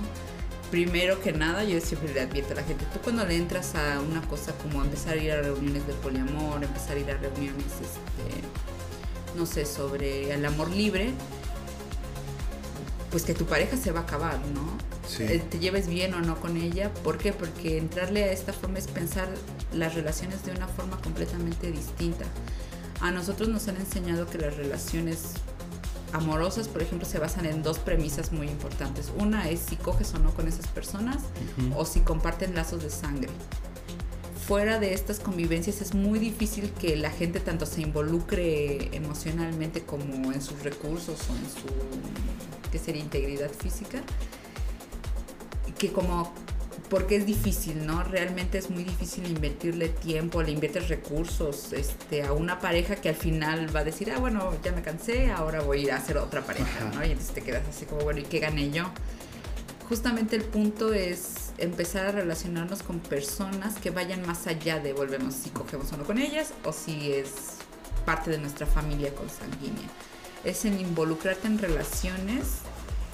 Primero que nada, yo siempre le advierto a la gente, tú cuando le entras a una cosa como empezar a ir a reuniones de poliamor, empezar a ir a reuniones, este, no sé, sobre el amor libre, pues que tu pareja se va a acabar, ¿no? Sí. Eh, te lleves bien o no con ella. ¿Por qué? Porque entrarle a esta forma es pensar las relaciones de una forma completamente distinta. A nosotros nos han enseñado que las relaciones amorosas, por ejemplo, se basan en dos premisas muy importantes. Una es si coges o no con esas personas Ujú. o si comparten lazos de sangre. Fuera de estas convivencias es muy difícil que la gente tanto se involucre emocionalmente como en sus recursos o en su, ¿qué sería? Integridad física. Que como, porque es difícil, ¿no? Realmente es muy difícil invertirle tiempo, le inviertes recursos este, a una pareja que al final va a decir, ah, bueno, ya me cansé, ahora voy a ir a hacer otra pareja. ¿no? Y entonces te quedas así como, bueno, ¿y qué gané yo? justamente el punto es empezar a relacionarnos con personas que vayan más allá de volvemos si cogemos o no con ellas o si es parte de nuestra familia consanguínea. Es en involucrarte en relaciones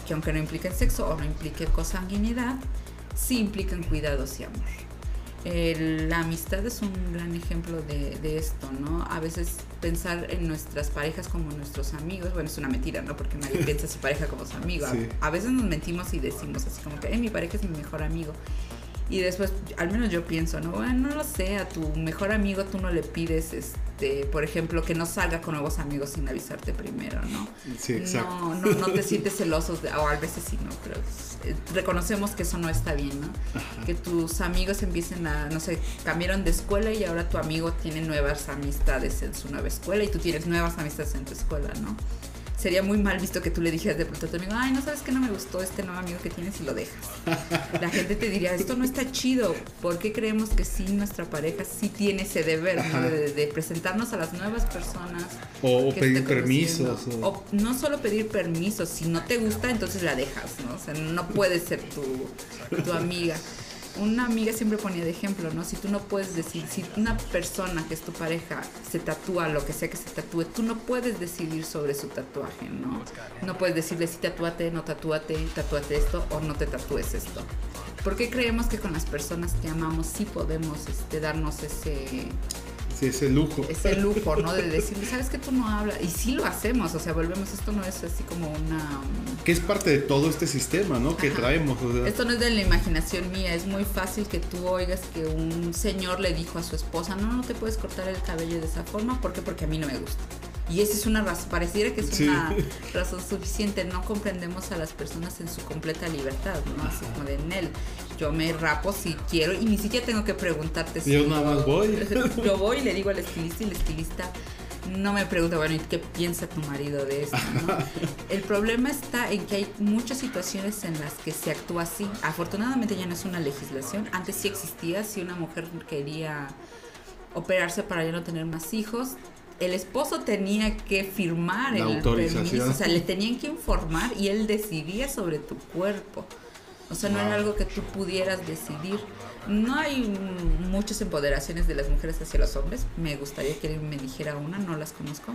que aunque no impliquen sexo o no impliquen consanguinidad, sí implican cuidados y amor. La amistad es un gran ejemplo de, de esto, ¿no? A veces pensar en nuestras parejas como nuestros amigos, bueno, es una mentira, ¿no? Porque nadie piensa a su pareja como su amigo. A-. A, veces nos mentimos y decimos así como que, "Eh, mi pareja es mi mejor amigo. Y después, al menos yo pienso, ¿no? Bueno, no lo sé, a tu mejor amigo tú no le pides, este, por ejemplo, que no salga con nuevos amigos sin avisarte primero, ¿no? Sí, exacto. No, no, no te sientes celoso, de- o a veces sí, ¿no? Pero eh, reconocemos que eso no está bien, ¿no? Que tus amigos empiecen a, no sé, cambiaron de escuela y ahora tu amigo tiene nuevas amistades en su nueva escuela y tú tienes nuevas amistades en tu escuela, ¿no? Sería muy mal visto que tú le dijeras de pronto a tu amigo, ay, no sabes que no me gustó este nuevo amigo que tienes y lo dejas. La gente te diría, esto no está chido. ¿Por qué creemos que sí nuestra pareja sí tiene ese deber, ¿no? De, de presentarnos a las nuevas personas? O, pedir permisos. O, O no solo pedir permisos, si no te gusta, entonces la dejas, ¿no? O sea, no puede ser tu, tu amiga. Una amiga siempre ponía de ejemplo, ¿no? Si tú no puedes decir, si una persona que es tu pareja se tatúa lo que sea que se tatúe, tú no puedes decidir sobre su tatuaje, ¿no? No puedes decirle si tatúate, no tatúate, tatúate esto o no te tatúes esto. ¿Por qué creemos que con las personas que amamos sí podemos este, darnos ese, sí, ese lujo. ese lujo, ¿no? De decirle, sabes que tú no hablas. Y sí lo hacemos, o sea, volvemos, esto no es así como una... um, Que es parte de todo este sistema, ¿no? Que traemos. o sea, Esto no es de la imaginación mía, es muy fácil que tú oigas que un señor le dijo a su esposa, no, no te puedes cortar el cabello de esa forma, ¿por qué? Porque a mí no me gusta. Y esa es una razón, pareciera que es Sí. una razón suficiente, no comprendemos a las personas en su completa libertad, ¿no? Así como de en él, yo me rapo si quiero y ni siquiera tengo que preguntarte si Yo nada más voy. Yo voy y le digo al estilista y el estilista no me pregunta, bueno, ¿y qué piensa tu marido de esto? no? El problema está en que hay muchas situaciones en las que se actúa así. Afortunadamente ya no es una legislación. Antes sí existía, si una mujer quería operarse para ya no tener más hijos, el esposo tenía que firmar La el autorización. permiso, o sea, le tenían que informar y él decidía sobre tu cuerpo. O sea, no era algo que tú pudieras decidir. No hay muchas empoderaciones de las mujeres hacia los hombres. Me gustaría que me dijera una, no las conozco.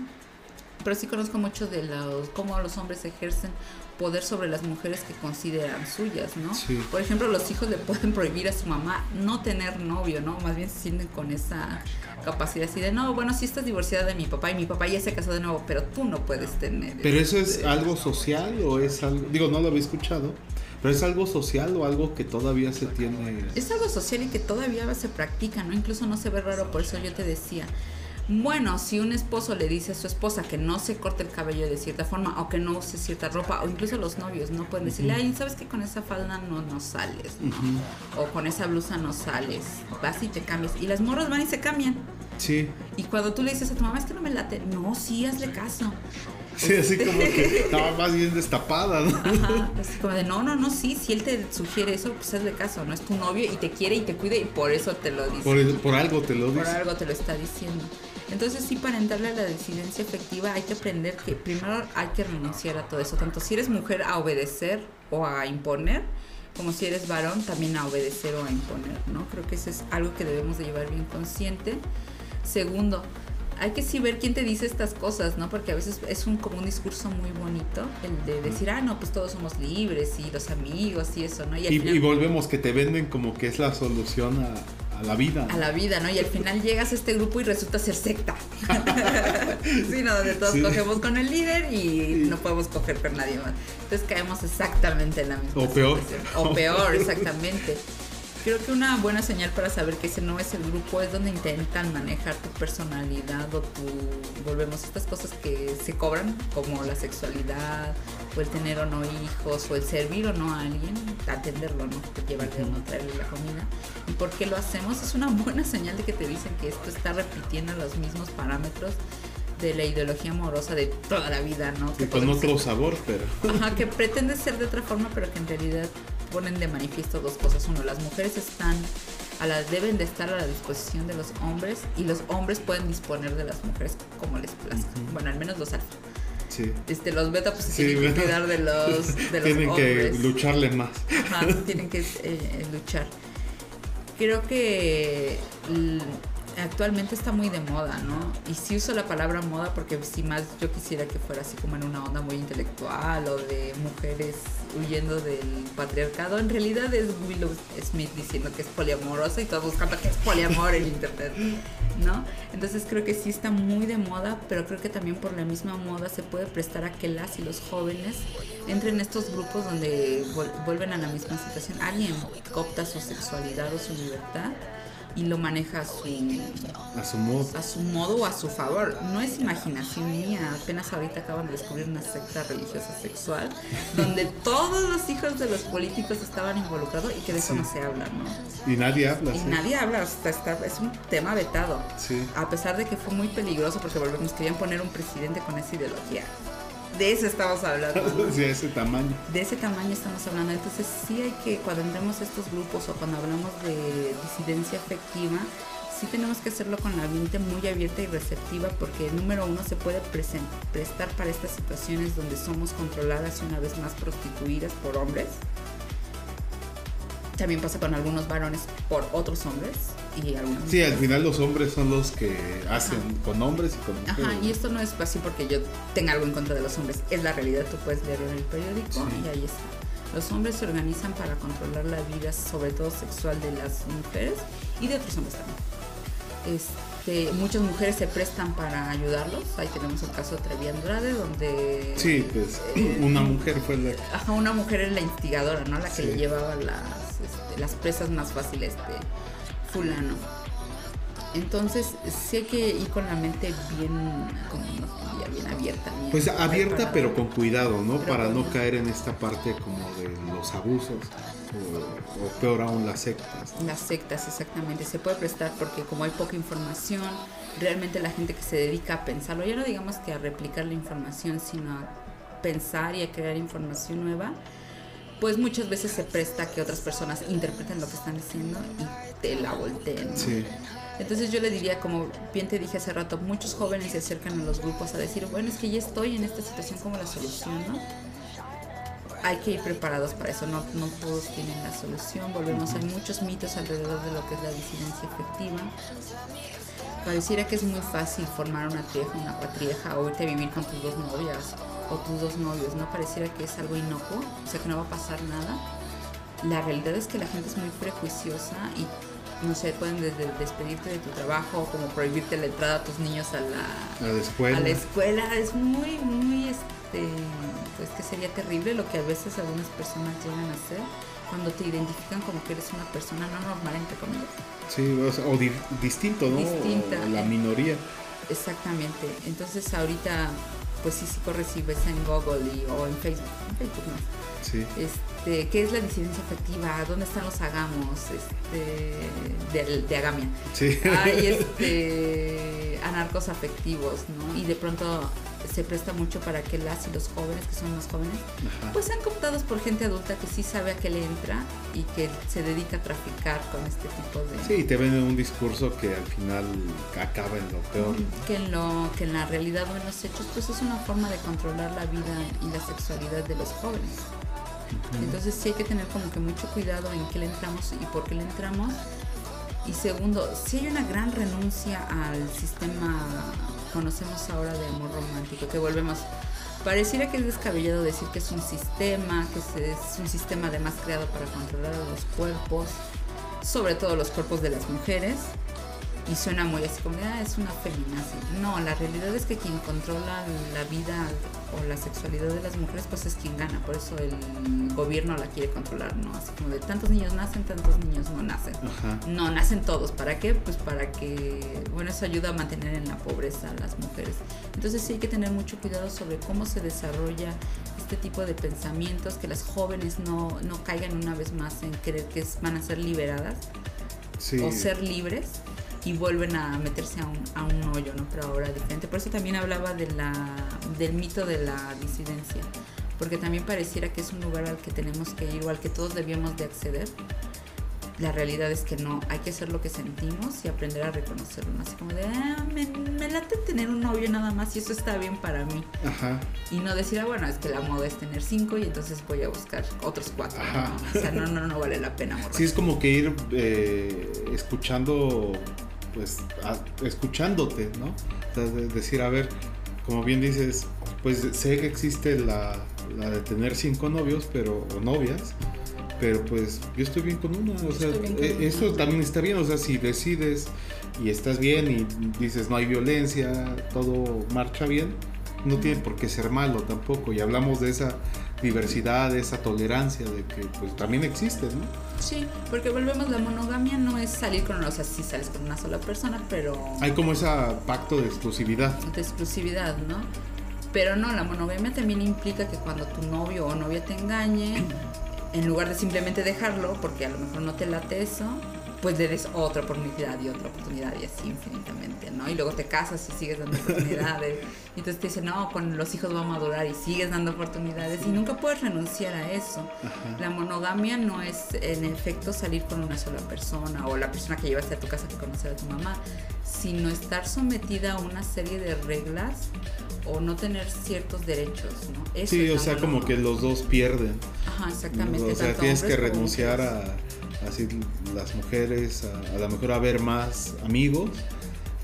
Pero sí conozco mucho de los, cómo los hombres ejercen poder sobre las mujeres que consideran suyas, ¿no? Sí. Por ejemplo, los hijos le pueden prohibir a su mamá no tener novio, ¿no? Más bien se sienten con esa capacidad así de, no, bueno, sí estás divorciada de mi papá y mi papá ya se casó de nuevo, pero tú no puedes tener. Pero eso es este, algo social o es algo, digo, no lo había escuchado, pero es algo social o algo que todavía se tiene. Es algo social y que todavía se practica, ¿no? Incluso no se ve raro, por eso yo te decía. Bueno, si un esposo le dice a su esposa que no se corte el cabello de cierta forma o que no use cierta ropa, o incluso los novios no pueden decirle, ay, ¿sabes que con esa falda no, no sales? ¿no? O con esa blusa no sales, vas y te cambias. Y las morras van y se cambian. Sí, Y cuando tú le dices a tu mamá, es que no me late, no, sí, hazle caso. sí, así como que estaba más bien destapada, ¿no? Ajá, así como de, no, no, no, sí, si él te sugiere eso, pues hazle caso, no es tu novio y te quiere y te cuida y por eso te lo dice. Por, por algo te lo Por dice. algo te lo está diciendo. Entonces sí, para entrarle a la disidencia efectiva hay que aprender que primero hay que renunciar a todo eso, tanto si eres mujer a obedecer o a imponer, como si eres varón también a obedecer o a imponer, ¿no? Creo que eso es algo que debemos de llevar bien consciente. Segundo, hay que sí ver quién te dice estas cosas, ¿no? Porque a veces es un como un discurso muy bonito el de decir, ah, no, pues todos somos libres y los amigos y eso, ¿no? Y Y, final- y volvemos que te venden como que es la solución a, a la vida. ¿no? a la vida, ¿no? Y al final llegas a este grupo y resulta ser secta. sí, ¿no? Donde todos Sí. cogemos con el líder y no podemos coger con nadie más. Entonces caemos exactamente en la misma O peor. O peor, exactamente. Creo que una buena señal para saber que ese no es el grupo es donde intentan manejar tu personalidad o tu... Volvemos a estas cosas que se cobran, como la sexualidad, o el tener o no hijos, o el servir o no a alguien, atenderlo, ¿no? Llevarle o no traerle la comida. ¿Y por qué lo hacemos? Es una buena señal de que te dicen que esto está repitiendo los mismos parámetros de la ideología amorosa de toda la vida, ¿no? Que con otro sabor, pero. Ajá, que pretende ser de otra forma, pero que en realidad ponen de manifiesto dos cosas. Uno, las mujeres están a la, deben de estar a la disposición de los hombres y los hombres pueden disponer de las mujeres como les plazca. Bueno, al menos los alfa. Sí. Este, los beta pues se Sí, tienen que cuidar de los, de los Tienen que hombres. lucharle más. Ajá, tienen que eh, luchar. Creo que actualmente está muy de moda, ¿no? Y sí uso la palabra moda porque si más yo quisiera que fuera así como en una onda muy intelectual o de mujeres huyendo del patriarcado, en realidad es Willow Smith diciendo que es poliamorosa y todos buscando que es poliamor en internet, ¿no? Entonces creo que sí está muy de moda, pero creo que también por la misma moda se puede prestar a que las y los jóvenes entren en estos grupos donde vuelven a la misma situación. Alguien copta su sexualidad o su libertad y lo maneja a su, A su modo. a su modo o a su favor. No es imaginación mía, apenas ahorita acaban de descubrir una secta religiosa sexual donde todos los hijos de los políticos estaban involucrados y que de eso no se habla, ¿no? Y nadie habla. Y sí. nadie habla, o sea, está- es un tema vetado. Sí. A pesar de que fue muy peligroso porque volvemos, querían poner un presidente con esa ideología. De eso estamos hablando. ¿no? Sí, a ese tamaño. De ese tamaño estamos hablando. Entonces sí hay que, cuando entremos a estos grupos o cuando hablamos de disidencia afectiva, sí tenemos que hacerlo con la mente muy abierta y receptiva porque número uno se puede prestar para estas situaciones donde somos controladas y una vez más prostituidas por hombres. También pasa con algunos varones por otros hombres y algunos Sí, al final los hombres son los que hacen con hombres y con mujeres. Ajá, y esto no es así porque yo tenga algo en contra de los hombres, es la realidad, tú puedes leerlo en el periódico Sí. y ahí está. Los hombres se organizan para controlar la vida, sobre todo sexual, de las mujeres y de otros hombres también. Este, muchas mujeres se prestan para ayudarlos. Ahí tenemos el caso de Trevi Andrade, donde Sí, pues una mujer fue la que... Ajá, una mujer es la instigadora, ¿no? La que Sí. le llevaba las, este, las presas más fáciles de fulano. Entonces, sí hay que ir con la mente bien, como diría, bien abierta. bien Pues abierta preparada. pero con cuidado, ¿no? Pero Para no caer en esta parte como de los abusos o, o peor aún las sectas. Las sectas, exactamente. Se puede prestar porque como hay poca información, realmente la gente que se dedica a pensarlo, ya no digamos que a replicar la información, sino a pensar y a crear información nueva, pues muchas veces se presta que otras personas interpreten lo que están diciendo y te la volteen. ¿no? Sí. Entonces yo le diría, como bien te dije hace rato, muchos jóvenes se acercan a los grupos a decir, bueno, es que ya estoy en esta situación, ¿cómo la soluciono? hay que ir preparados para eso, no, no todos tienen la solución. Volvemos, hay muchos mitos alrededor de lo que es la disidencia efectiva. Pareciera que es muy fácil formar una trieja, una patrieja, o irte a vivir con tus dos novias o tus dos novios, ¿no? Pareciera que es algo inocuo, o sea que no va a pasar nada. La realidad es que la gente es muy prejuiciosa y no sé, pueden desde despedirte de tu trabajo, como prohibirte la entrada a tus niños a la, A la escuela. a la escuela. Es muy, muy, este, pues que sería terrible lo que a veces algunas personas llegan a hacer cuando te identifican como que eres una persona no normal, entre comillas. Sí, o, sea, o di- distinto, ¿no? Distinta, O la minoría. Exactamente. Entonces ahorita, pues sí, sí corres y ves en Google y, o en Facebook, en Facebook. Sí. Este, ¿Qué es la disidencia afectiva? ¿Dónde están los agamos? Este, de, de agamia. Sí. Hay este, anarcos afectivos, ¿no? Y de pronto se presta mucho para que las y los jóvenes, que son más jóvenes, Ajá. pues sean cooptados por gente adulta que sí sabe a qué le entra y que se dedica a traficar con este tipo de... Sí, y te venden un discurso que al final acaba en lo peor. que en, lo, que en la realidad o en los hechos pues es una forma de controlar la vida y la sexualidad de los jóvenes. Entonces sí hay que tener como que mucho cuidado en qué le entramos y por qué le entramos. Y segundo, sí hay una gran renuncia al sistema, conocemos ahora de amor romántico, que volvemos. Pareciera que es descabellado decir que es un sistema, que es un sistema además creado para controlar a los cuerpos, sobre todo los cuerpos de las mujeres. Y suena muy así como, ah, es una feminazi. No, la realidad es que quien controla la vida o la sexualidad de las mujeres, pues es quien gana. Por eso el gobierno la quiere controlar, ¿no? Así como de tantos niños nacen, tantos niños no nacen. Ajá. No, nacen todos. ¿Para qué? Pues para que, bueno, eso ayuda a mantener en la pobreza a las mujeres. Entonces sí hay que tener mucho cuidado sobre cómo se desarrolla este tipo de pensamientos, que las jóvenes no, no caigan una vez más en creer que van a ser liberadas Sí. o ser libres y vuelven a meterse a un, a un hoyo, ¿no? Pero ahora diferente. Por eso también hablaba de la, del mito de la disidencia, porque también pareciera que es un lugar al que tenemos que ir o al que todos debíamos de acceder. La realidad es que no, hay que hacer lo que sentimos y aprender a reconocerlo, ¿no? Así como de, ah, me, me late tener un novio nada más y eso está bien para mí. Ajá. Y no decir, ah, bueno, es que la moda es tener cinco y entonces voy a buscar otros cuatro. ¿no? Ajá. O sea, no, no, no vale la pena, morra. Sí, es como que ir eh, escuchando, pues, a- escuchándote, ¿no? O sea, de- decir, a ver, como bien dices, pues sé que existe la, la de tener cinco novios, pero, o novias, pero pues yo estoy bien con una, o sea, eh, eso también está bien, o sea, si decides y estás bien y dices no hay violencia, todo marcha bien, no tiene por qué ser malo tampoco, y hablamos de esa diversidad, esa tolerancia, de que pues también existe, ¿no? Sí, porque volvemos, la monogamia no es salir con, o sea, sí sales con una sola persona, pero Hay como ese pacto de exclusividad. de exclusividad, ¿no? Pero no, la monogamia también implica que cuando tu novio o novia te engañe, en lugar de simplemente dejarlo, porque a lo mejor no te late eso, pues le des otra oportunidad y otra oportunidad y así infinitamente, ¿no? Y luego te casas y sigues dando oportunidades. Y entonces te dicen, no, con los hijos va a madurar y sigues dando oportunidades y nunca puedes renunciar a eso. La monogamia no es en efecto salir con una sola persona o la persona que llevaste a tu casa que conocer a tu mamá, sino estar sometida a una serie de reglas o no tener ciertos derechos, ¿no? Eso Sí, es o sea, como que los dos pierden. Ajá, exactamente. O sea, tienes que renunciar a, así las mujeres, a, a lo mejor a ver más amigos,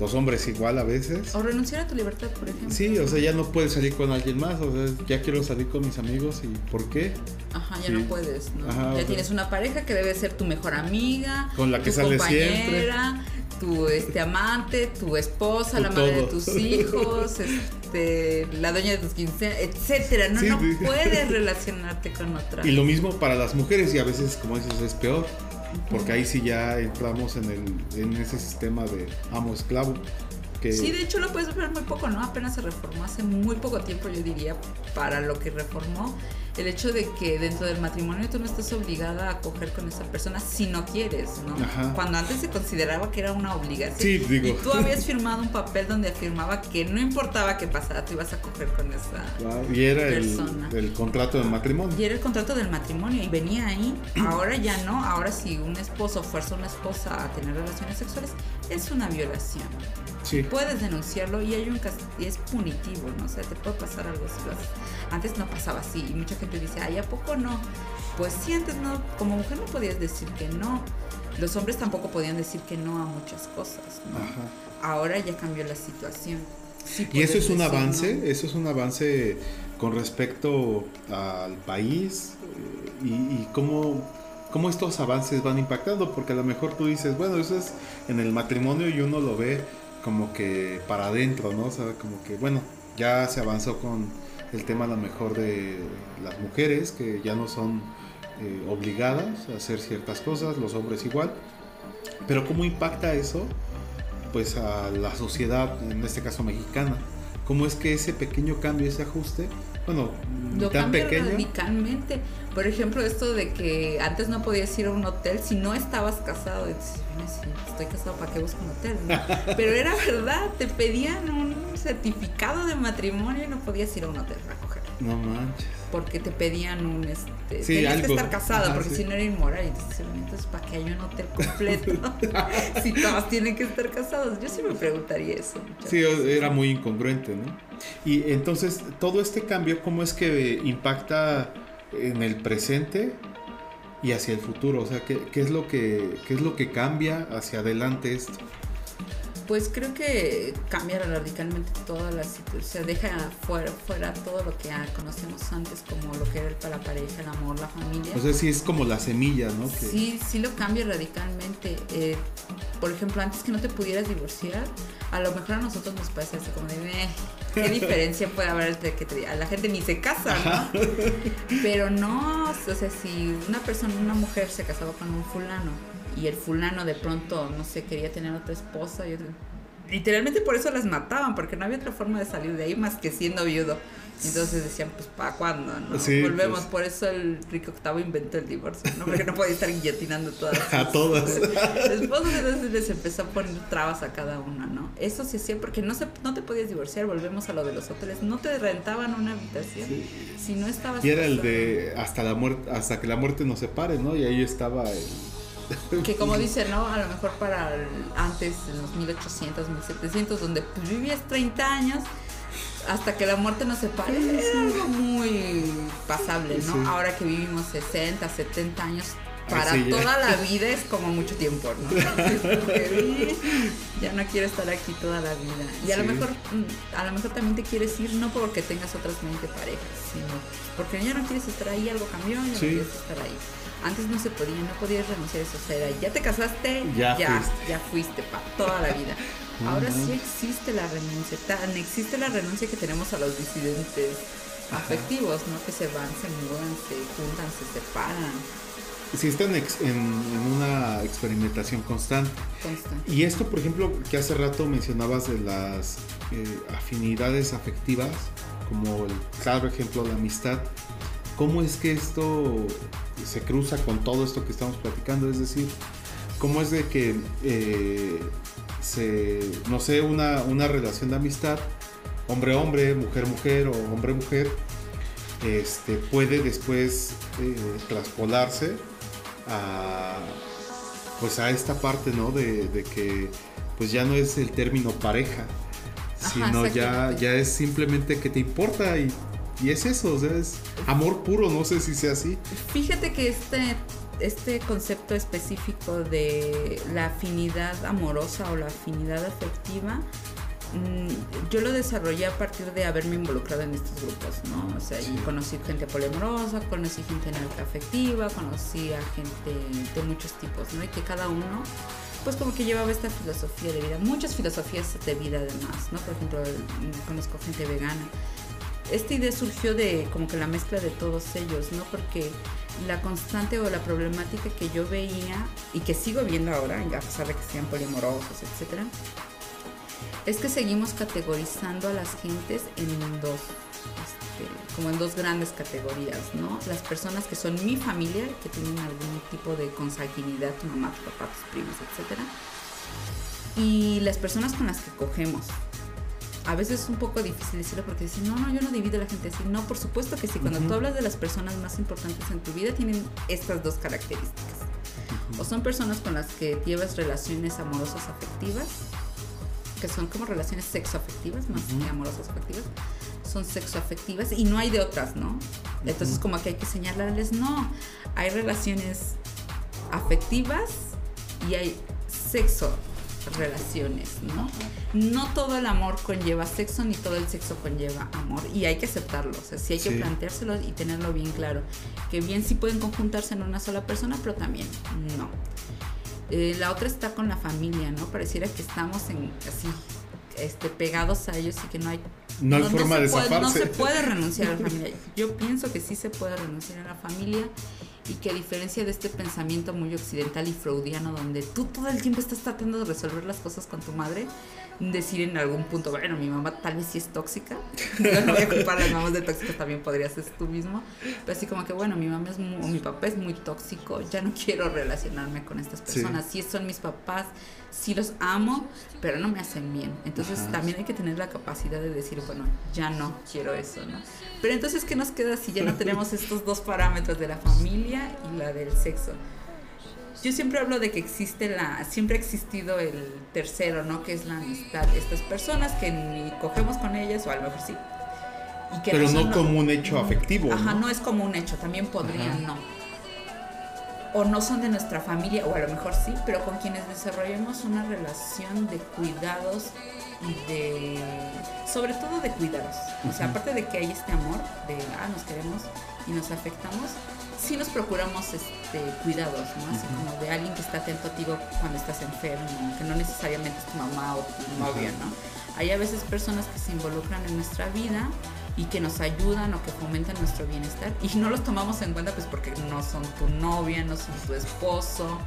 los hombres igual a veces. O renunciar a tu libertad, por ejemplo. Sí, o sea, ya no puedes salir con alguien más, o sea, ya quiero salir con mis amigos y ¿por qué? Ajá, ya Sí. no puedes, ¿no? Ajá, ya sea. tienes una pareja que debe ser tu mejor amiga, Con la que tu sales compañera, tu este amante, tu esposa, Tu la madre de todo. tus hijos, este, la dueña de tus quincenas, etcétera. No, Sí, no sí. puedes relacionarte con otra. Y lo mismo para las mujeres y a veces, como dices, es peor, porque ahí sí ya entramos en, el, en ese sistema de amo-esclavo. Que, Sí, de hecho lo puedes ver muy poco, ¿no? Apenas se reformó hace muy poco tiempo, yo diría, para lo que reformó. El hecho de que dentro del matrimonio tú no estás obligada a coger con esa persona si no quieres, ¿no? Ajá. Cuando antes se consideraba que era una obligación. Sí, digo. Y tú habías firmado un papel donde afirmaba que no importaba qué pasara, tú ibas a coger con esa... Wow, y era el, persona. el contrato de matrimonio. Y era el contrato del matrimonio y venía ahí. Ahora ya no. Ahora si un esposo fuerza a una esposa a tener relaciones sexuales, es una violación. Sí. Puedes denunciarlo y hay un y es punitivo, ¿no? O sea, te puede pasar algo si lo haces. Antes no pasaba así y mucha gente dice, ay, ¿a poco no? Pues sí, antes no, como mujer no podías decir que no. Los hombres tampoco podían decir que no a muchas cosas, ¿no? Ajá. Ahora ya cambió la situación. Sí Y eso es un decir avance, no. eso es un avance con respecto al país eh, y, y cómo, cómo estos avances van impactando, porque a lo mejor tú dices, bueno, eso es en el matrimonio y uno lo ve como que para adentro, ¿no? O sea, como que, bueno, ya se avanzó con el tema a lo mejor de las mujeres, que ya no son eh, obligadas a hacer ciertas cosas, los hombres igual, pero cómo impacta eso pues a la sociedad, en este caso mexicana. ¿Cómo es que ese pequeño cambio, ese ajuste, bueno, Lo tan pequeño, radicalmente. Por ejemplo, esto de que antes no podías ir a un hotel si no estabas casado. Y dices, "Bueno, sí, estoy casado, ¿para qué busco un hotel? no?". Pero era verdad, te pedían un certificado de matrimonio y no podías ir a un hotel a coger. no manches. Porque te pedían un... Este, Sí, tenías que algo. estar casado, Ajá, porque sí. si no era inmoral. Y dices, "Bueno, entonces, ¿para qué hay un hotel completo? si todos tienen que estar casados. Yo sí me preguntaría eso. Sí, veces. era muy incongruente, ¿no? Y entonces, todo este cambio, ¿cómo es que impacta en el presente y hacia el futuro? O sea, ¿qué, es, lo que, qué es lo que cambia hacia adelante esto? Pues creo que cambia radicalmente toda la situación, o sea, deja fuera, fuera todo lo que conocemos antes como lo que era para la pareja, el amor, la familia. O sea, sí es como la semilla, ¿no? Que- Sí, sí lo cambia radicalmente. Eh, por ejemplo, antes que no te pudieras divorciar, a lo mejor a nosotros nos parece así como de, "Meh, ¿qué diferencia puede haber entre que te- a la gente ni se casa, ¿no? Pero no, o sea, si una persona, una mujer se casaba con un fulano y el fulano de pronto, no sé, quería tener otra esposa y otro- Literalmente por eso las mataban, porque no había otra forma de salir de ahí más que siendo viudo. Entonces decían, pues, ¿para cuándo? No? Sí, Volvemos, pues. por eso el rico octavo inventó el divorcio, ¿no? Porque no podía estar guillotinando todas A todas. Después entonces les empezó a poner trabas a cada una, ¿no? Eso se hacía porque no, se, no te podías divorciar, volvemos a lo de los hoteles, no te rentaban una habitación si no estabas Y era el de hasta la muerte, hasta que la muerte nos separe, ¿no? Y ahí estaba el, Que como dice, ¿no? A lo mejor para el- antes, en los 1800, 1700, donde pues, vivías 30 años, hasta que la muerte nos separe, era algo muy pasable, ¿no? Sí. Ahora que vivimos 60, 70 años, para sí, ya. toda la vida es como mucho tiempo, ¿no? Que, ya no quiero estar aquí toda la vida. Y a lo Sí. mejor, mm, a lo mejor también te quieres ir, no porque tengas otras 20 parejas, sino porque ya no quieres estar ahí, algo cambió, ya Sí. no quieres estar ahí. Antes no se podía, no podías renunciar a eso. O sea, era, ya te casaste, Ya ya, fuiste. ya fuiste para toda la vida. Ahora sí existe la renuncia, tan existe la renuncia que tenemos a los disidentes afectivos, ¿no? Que se van, se mudan, se juntan, se separan, sí están en, en una experimentación constante. constante. Y esto, por ejemplo, que hace rato mencionabas de las eh, afinidades afectivas, como el claro ejemplo la amistad, ¿cómo es que esto se cruza con todo esto que estamos platicando? Es decir, ¿cómo es de que eh, se, no sé, una, una relación de amistad, hombre-hombre, mujer-mujer o hombre-mujer, este, puede después eh, traspolarse a pues a esta parte no de, de que pues ya no es el término pareja Ajá, sino ya ya es simplemente que te importa y, y es eso o sea es amor puro no sé si sea así Fíjate que este, este concepto específico de la afinidad amorosa o la afinidad afectiva, mm, yo lo desarrollé a partir de haberme involucrado en estos grupos, ¿no? O sea, y conocí gente poliamorosa, conocí gente en alta afectiva, conocí a gente de muchos tipos, ¿no? Y que cada uno pues como que llevaba esta filosofía de vida, muchas filosofías de vida además, ¿no? Por ejemplo, conozco gente vegana. Esta idea surgió de como que la mezcla de todos ellos, ¿no? Porque la constante o la problemática que yo veía y que sigo viendo ahora, a pesar de que sean poliamorosos, etcétera, es que seguimos categorizando a las gentes en dos, este, como en dos grandes categorías, ¿no? Las personas que son mi familia, que tienen algún tipo de consanguinidad, tu mamá, tu papá, tus primos, etcétera, y las personas con las que cogemos. A veces es un poco difícil decirlo porque dicen, no, no, yo no divido a la gente así. No, por supuesto que sí. Cuando tú hablas de las personas más importantes en tu vida, tienen estas dos características. O son personas con las que llevas relaciones amorosas afectivas, que son como relaciones sexoafectivas más que amorosas afectivas. son sexoafectivas y no hay de otras, ¿no? Entonces como que hay que señalarles, no, hay relaciones afectivas y hay sexo relaciones, ¿no? No todo el amor conlleva sexo ni todo el sexo conlleva amor y hay que aceptarlo, o sea, sí hay que Sí. planteárselo y tenerlo bien claro, que bien sí pueden conjuntarse en una sola persona, pero también no. Eh, la otra está con la familia, ¿no? Pareciera que estamos en así este, pegados a ellos y que no hay No hay forma se de puede, no zafarse. se puede renunciar a la familia. Yo pienso que sí se puede renunciar a la familia y que a diferencia de este pensamiento muy occidental y freudiano donde tú todo el tiempo estás tratando de resolver las cosas con tu madre, decir en algún punto, bueno, mi mamá tal vez sí es tóxica, yo no voy a culpar a las mamás de tóxicas, también podrías ser tú mismo, pero así como que, bueno, mi mamá es muy, o mi papá es muy tóxico, ya no quiero relacionarme con estas Sí. personas, sí son mis papás, sí los amo, pero no me hacen bien. Entonces Ajá. también hay que tener la capacidad de decir, bueno, ya no quiero eso, ¿no? Pero entonces, ¿qué nos queda si ya no tenemos estos dos parámetros de la familia y la del sexo? Yo siempre hablo de que existe la, siempre ha existido el tercero, ¿no? Que es la amistad. Estas personas que ni cogemos con ellas, o a lo mejor sí. Y que Pero no como un hecho afectivo, Ajá, ¿no? no es como un hecho, también podrían Ajá. no. O no son de nuestra familia, o a lo mejor sí, pero con quienes desarrollemos una relación de cuidados y de. sobre todo de cuidados. O sea, aparte de que hay este amor, de ah, nos queremos y nos afectamos, sí nos procuramos este cuidados, ¿no? Así como de alguien que está atento a ti cuando estás enfermo, que no necesariamente es tu mamá o tu novia, ¿no? Hay a veces personas que se involucran en nuestra vida y que nos ayudan o que fomentan nuestro bienestar y no los tomamos en cuenta pues porque no son tu novia, no son tu esposo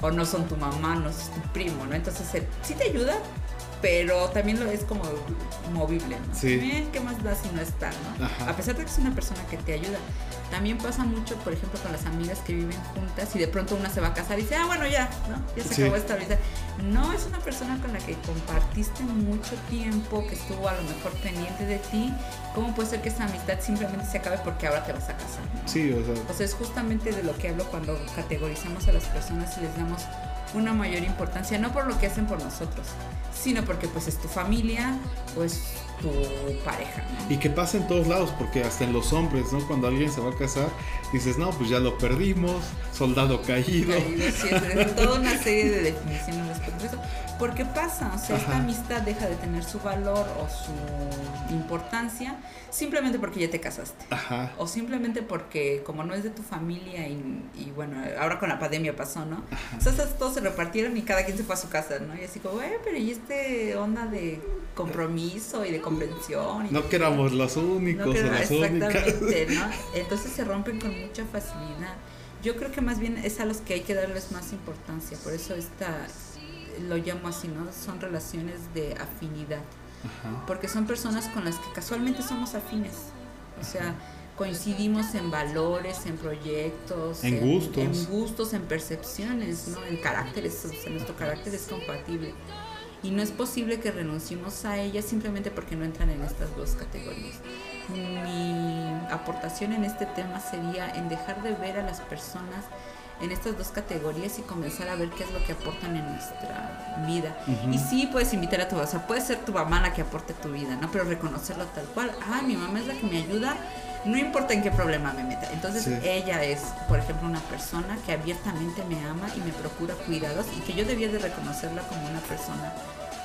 o no son tu mamá, no es tu primo, ¿no? Entonces sí te ayuda, pero también lo es como movible, ¿no? Sí. ¿Qué más da si no está, no? Ajá. A pesar de que es una persona que te ayuda. También pasa mucho, por ejemplo, con las amigas que viven juntas y de pronto una se va a casar y dice, ah, bueno, ya, ¿no? Ya se Sí. acabó esta vida. No, es una persona con la que compartiste mucho tiempo, que estuvo a lo mejor pendiente de ti. ¿Cómo puede ser que esa amistad simplemente se acabe porque ahora te vas a casar? ¿no? Sí, o sea, O sea, es justamente de lo que hablo cuando categorizamos a las personas y les damos una mayor importancia, no por lo que hacen por nosotros, sino porque pues es tu familia o es tu pareja, y que pasa en todos lados, porque hasta en los hombres, ¿no? Cuando alguien se va a casar, dices, no, pues ya lo perdimos, soldado caído. Caído, sí, es toda una serie de definiciones respecto a eso. Porque pasa, o sea, esta Ajá. amistad deja de tener su valor o su importancia simplemente porque ya te casaste. Ajá. O simplemente porque como no es de tu familia y, y bueno, ahora con la pandemia pasó, ¿no? O sea, todos se repartieron y cada quien se fue a su casa, ¿no? Y así como, eh, pero y este onda de compromiso y de comprensión. Y No que éramos los únicos no o las únicas. exactamente, ¿no? Entonces se rompen con mucha facilidad. Yo creo que más bien es a los que hay que darles más importancia, por eso esta lo llamo así, ¿no? Son relaciones de afinidad, Ajá. porque son personas con las que casualmente somos afines. O sea, coincidimos en valores, en proyectos, En gustos. en gustos, en percepciones, ¿no? En caracteres, o sea, nuestro carácter es compatible. Y no es posible que renunciemos a ellas simplemente porque no entran en estas dos categorías. Mi aportación en este tema sería en dejar de ver a las personas en estas dos categorías y comenzar a ver qué es lo que aportan en nuestra vida. Ujú. Y sí puedes invitar a tu, o sea, puede ser tu mamá la que aporte tu vida, ¿no? Pero reconocerlo tal cual. Ah, mi mamá es la que me ayuda, no importa en qué problema me meta. Entonces Sí. ella es, por ejemplo, una persona que abiertamente me ama y me procura cuidados y que yo debía de reconocerla como una persona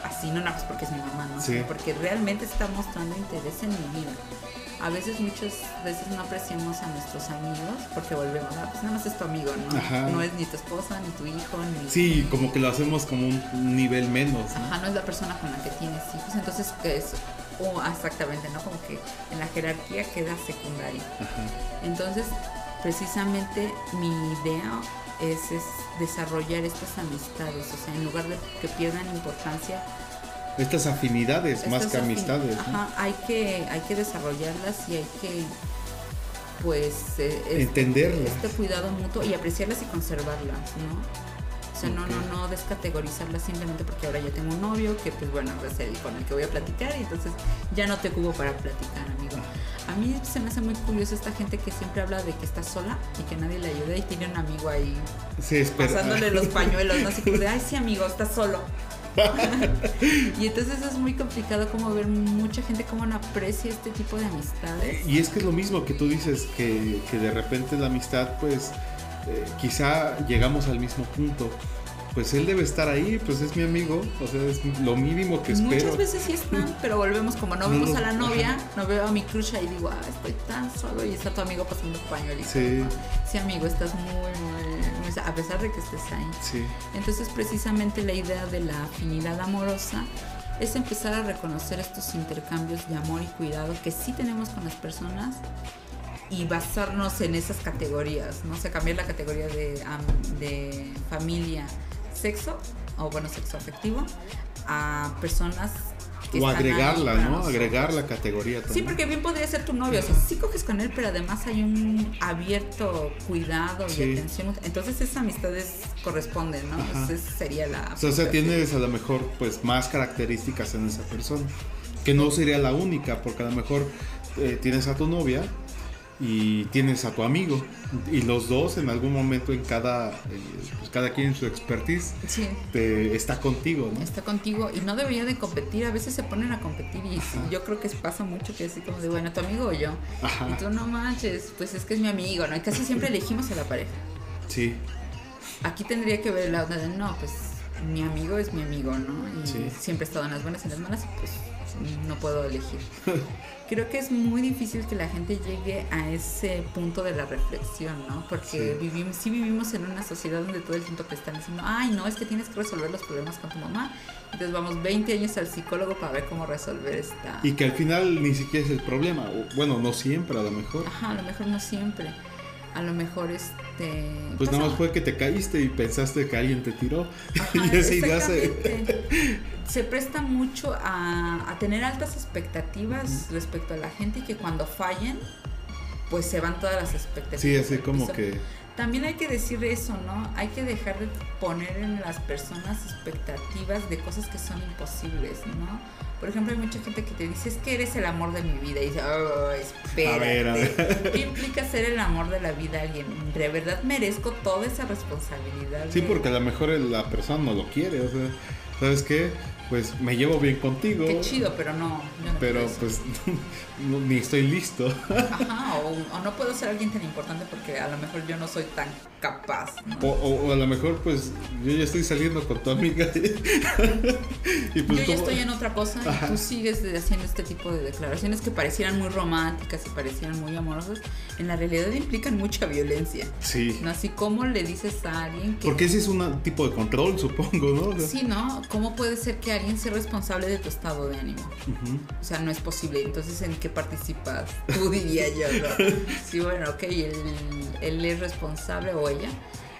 así, no nada más porque es mi mamá, ¿no? Sí. Porque realmente está mostrando interés en mi vida. A veces, muchas veces no apreciamos a nuestros amigos porque volvemos, ah, pues nada más es tu amigo, ¿no? Ajá. No es ni tu esposa, ni tu hijo, ni... Sí, como que lo hacemos como un nivel menos, ¿no? Ajá, no es la persona con la que tienes hijos, entonces que es, o exactamente, ¿no? Como que en la jerarquía queda secundaria. Ajá. Entonces, precisamente mi idea es, es desarrollar estas amistades, o sea, en lugar de que pierdan importancia, Estas afinidades más que afin- amistades, ¿no? Ajá, hay que, hay que desarrollarlas y hay que, pues, eh, este- Entenderlas. Este cuidado mutuo y apreciarlas y conservarlas, ¿no? Sea, no, no, no descategorizarlas simplemente porque ahora ya tengo un novio que, pues bueno, es el con el que voy a platicar y entonces ya no te ocupo para platicar, amigo. A mí se me hace muy curioso esta gente que siempre habla de que está sola y que nadie le ayuda y tiene un amigo ahí Sí, pasándole los pañuelos, ¿no? Así como de, ay, sí, amigo, estás solo. y entonces es muy complicado como ver mucha gente cómo no aprecia este tipo de amistades. Y es que es lo mismo que tú dices, que, que de repente la amistad, pues eh, quizá llegamos al mismo punto. Pues él debe estar ahí, pues es mi amigo, o sea, es lo mínimo que espero. Muchas veces sí están, pero volvemos como no No vemos a la novia, ajá. no veo a mi crush y digo, ah, estoy tan solo y está tu amigo pasando pañuelito. Sí. Sí, amigo, estás muy, muy, muy- a pesar de que estés ahí. Sí, Entonces, precisamente la idea de la afinidad amorosa es empezar a reconocer estos intercambios de amor y cuidado que sí tenemos con las personas y basarnos en esas categorías, ¿no? O sea, cambiar la categoría de, am- de familia, sexo, o bueno, sexo afectivo, a personas que o ahí agregarla, ¿no? nosotros. Agregar la categoría también. Sí, porque bien podría ser tu novio, o sea, sí coges con él, pero además hay un abierto cuidado y Sí. atención. Entonces esas amistades corresponden, ¿no? Entonces sería la... O sea, o sea, tienes a lo mejor pues más características en esa persona. Que no sería la única, porque a lo mejor eh, tienes a tu novia y tienes a tu amigo. Y los dos en algún momento en cada, eh, pues cada quien en su expertise, Sí, te- está contigo, ¿no? está contigo y no debería de competir. A veces se ponen a competir y yo creo que pasa mucho que así como de, bueno, tu amigo o yo. Ajá. Y tú no manches, pues es que es mi amigo, ¿no? Y casi siempre elegimos a la pareja. Sí, Aquí tendría que ver la onda de, no, pues mi amigo es mi amigo, ¿no? Y Sí. siempre he estado en las buenas y en las malas, pues no puedo elegir. Creo que es muy difícil que la gente llegue a ese punto de la reflexión, ¿no? Porque Sí. vivimos, sí vivimos en una sociedad donde todo el tiempo te están diciendo, ay, no, es que tienes que resolver los problemas con tu mamá. Entonces vamos 20 años al psicólogo para ver cómo resolver esta... y que al final ni siquiera es el problema. o, bueno, no siempre a lo mejor. Ajá, a lo mejor no siempre. A lo mejor este... Pues pasa- nada más fue que te caíste y pensaste que alguien te tiró. Ajá, y esa idea se... Se presta mucho a, a tener altas expectativas respecto a la gente y que cuando fallen, pues se van todas las expectativas. Sí, así como piso. que... También hay que decir eso, ¿no? Hay que dejar de poner en las personas expectativas de cosas que son imposibles, ¿no? Por ejemplo, hay mucha gente que te dice, es que eres el amor de mi vida. Y dice, oh, espérate. A ver, a ver. ¿Qué implica ser el amor de la vida de alguien? ¿De verdad merezco toda esa responsabilidad? Sí, de- porque a lo mejor la persona no lo quiere, o sea, ¿sabes qué? Pues me llevo bien contigo, Qué chido, pero no. no pero pues ni estoy listo. Ajá, o, o no puedo ser alguien tan importante porque a lo mejor yo no soy tan capaz. ¿no? O, o- o a lo mejor pues yo ya estoy saliendo con tu amiga y pues yo ya tú- estoy en otra cosa y Ajá. tú sigues haciendo este tipo de declaraciones que parecieran muy románticas y parecieran muy amorosas. En la realidad implican mucha violencia. Sí, ¿no? Así como le dices a alguien que... porque ese es un tipo de control, supongo, ¿no? O sea, Sí, ¿no? ¿Cómo puede ser que alguien sea responsable de tu estado de ánimo? ujú. O sea, no es posible. Entonces, ¿en qué participas? Tú diría yo, ¿no? Sí, bueno, ok, él, él es responsable o ella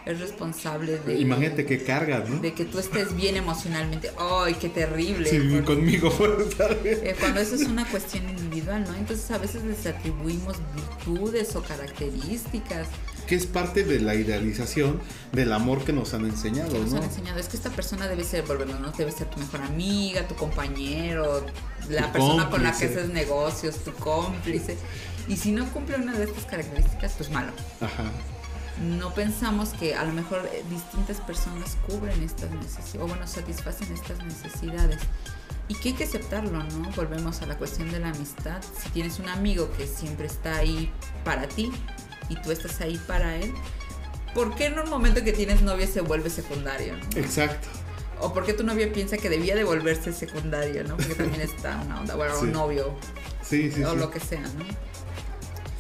es responsable de... Imagínate que cargas, ¿no? De que tú estés bien emocionalmente. ¡Ay, qué terrible! Sí, Cuando- conmigo eh, cuando eso es una cuestión individual, ¿no? Entonces a veces les atribuimos virtudes o características Que es parte de la idealización del amor que nos han enseñado, que nos ¿no? han enseñado. Es que esta persona debe ser, volvemos, ¿no? Debe ser tu mejor amiga, tu compañero, la Tu persona con la que haces negocios, tu cómplice. Y si no cumple una de estas características, pues malo. Ajá. No pensamos que a lo mejor eh, distintas personas cubren estas necesidades, o bueno, satisfacen estas necesidades. Y que hay que aceptarlo, ¿no? Volvemos a la cuestión de la amistad. Si tienes un amigo que siempre está ahí para ti y tú estás ahí para él, ¿por qué en un momento que tienes novia se vuelve secundario? ¿no? Exacto. O por qué tu novia piensa que debía de volverse secundario, ¿no? Porque también está una onda, bueno, Sí. un novio Sí, sí, o lo que sea, ¿no?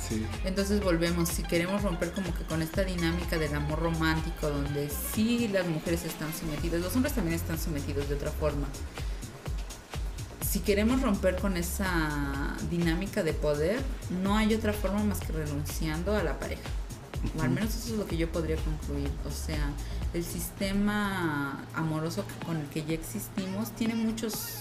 Sí. Entonces volvemos, si queremos romper como que con esta dinámica del amor romántico, donde sí las mujeres están sometidas, los hombres también están sometidos de otra forma. Si queremos romper con esa dinámica de poder, no hay otra forma más que renunciando a la pareja. O al menos eso es lo que yo podría concluir. O sea, el sistema amoroso con el que ya existimos tiene muchos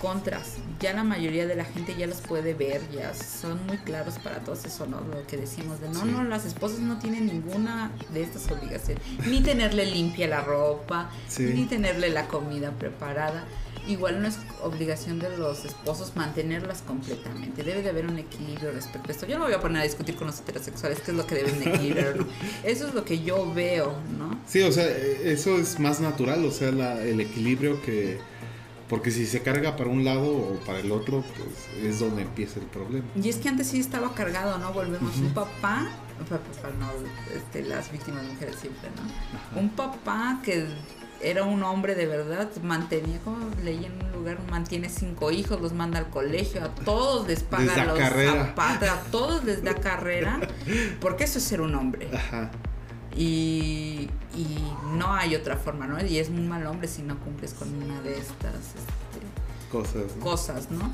contras. Ya la mayoría de la gente ya los puede ver, ya son muy claros para todos eso, ¿no? Lo que decimos de no, Sí. no, las esposas no tienen ninguna de estas obligaciones. Ni tenerle limpia la ropa, Sí. ni tenerle la comida preparada. Igual no es obligación de los esposos mantenerlas completamente. Debe de haber un equilibrio respecto a esto. Yo no me voy a poner a discutir con los heterosexuales qué es lo que deben de equilibrar. ¿no? Eso es lo que yo veo, ¿no? Sí, o sea, eh, eso es más natural, o sea, la- el equilibrio que... Porque si se carga para un lado o para el otro, pues es donde empieza el problema. Y es que antes sí estaba cargado, ¿no? Volvemos. Un papá, pa- papá, no, este, las víctimas mujeres siempre, ¿no? Un papá que era un hombre de verdad, mantenía, como leí en un lugar, mantiene cinco hijos, los manda al colegio, a todos les paga Les los carrera. zapatos, a todos les da carrera, porque eso es ser un hombre. Ajá. Y, y no hay otra forma, ¿no? Y es un mal hombre si no cumples con una de estas este, Cosas. ¿no? cosas, ¿no?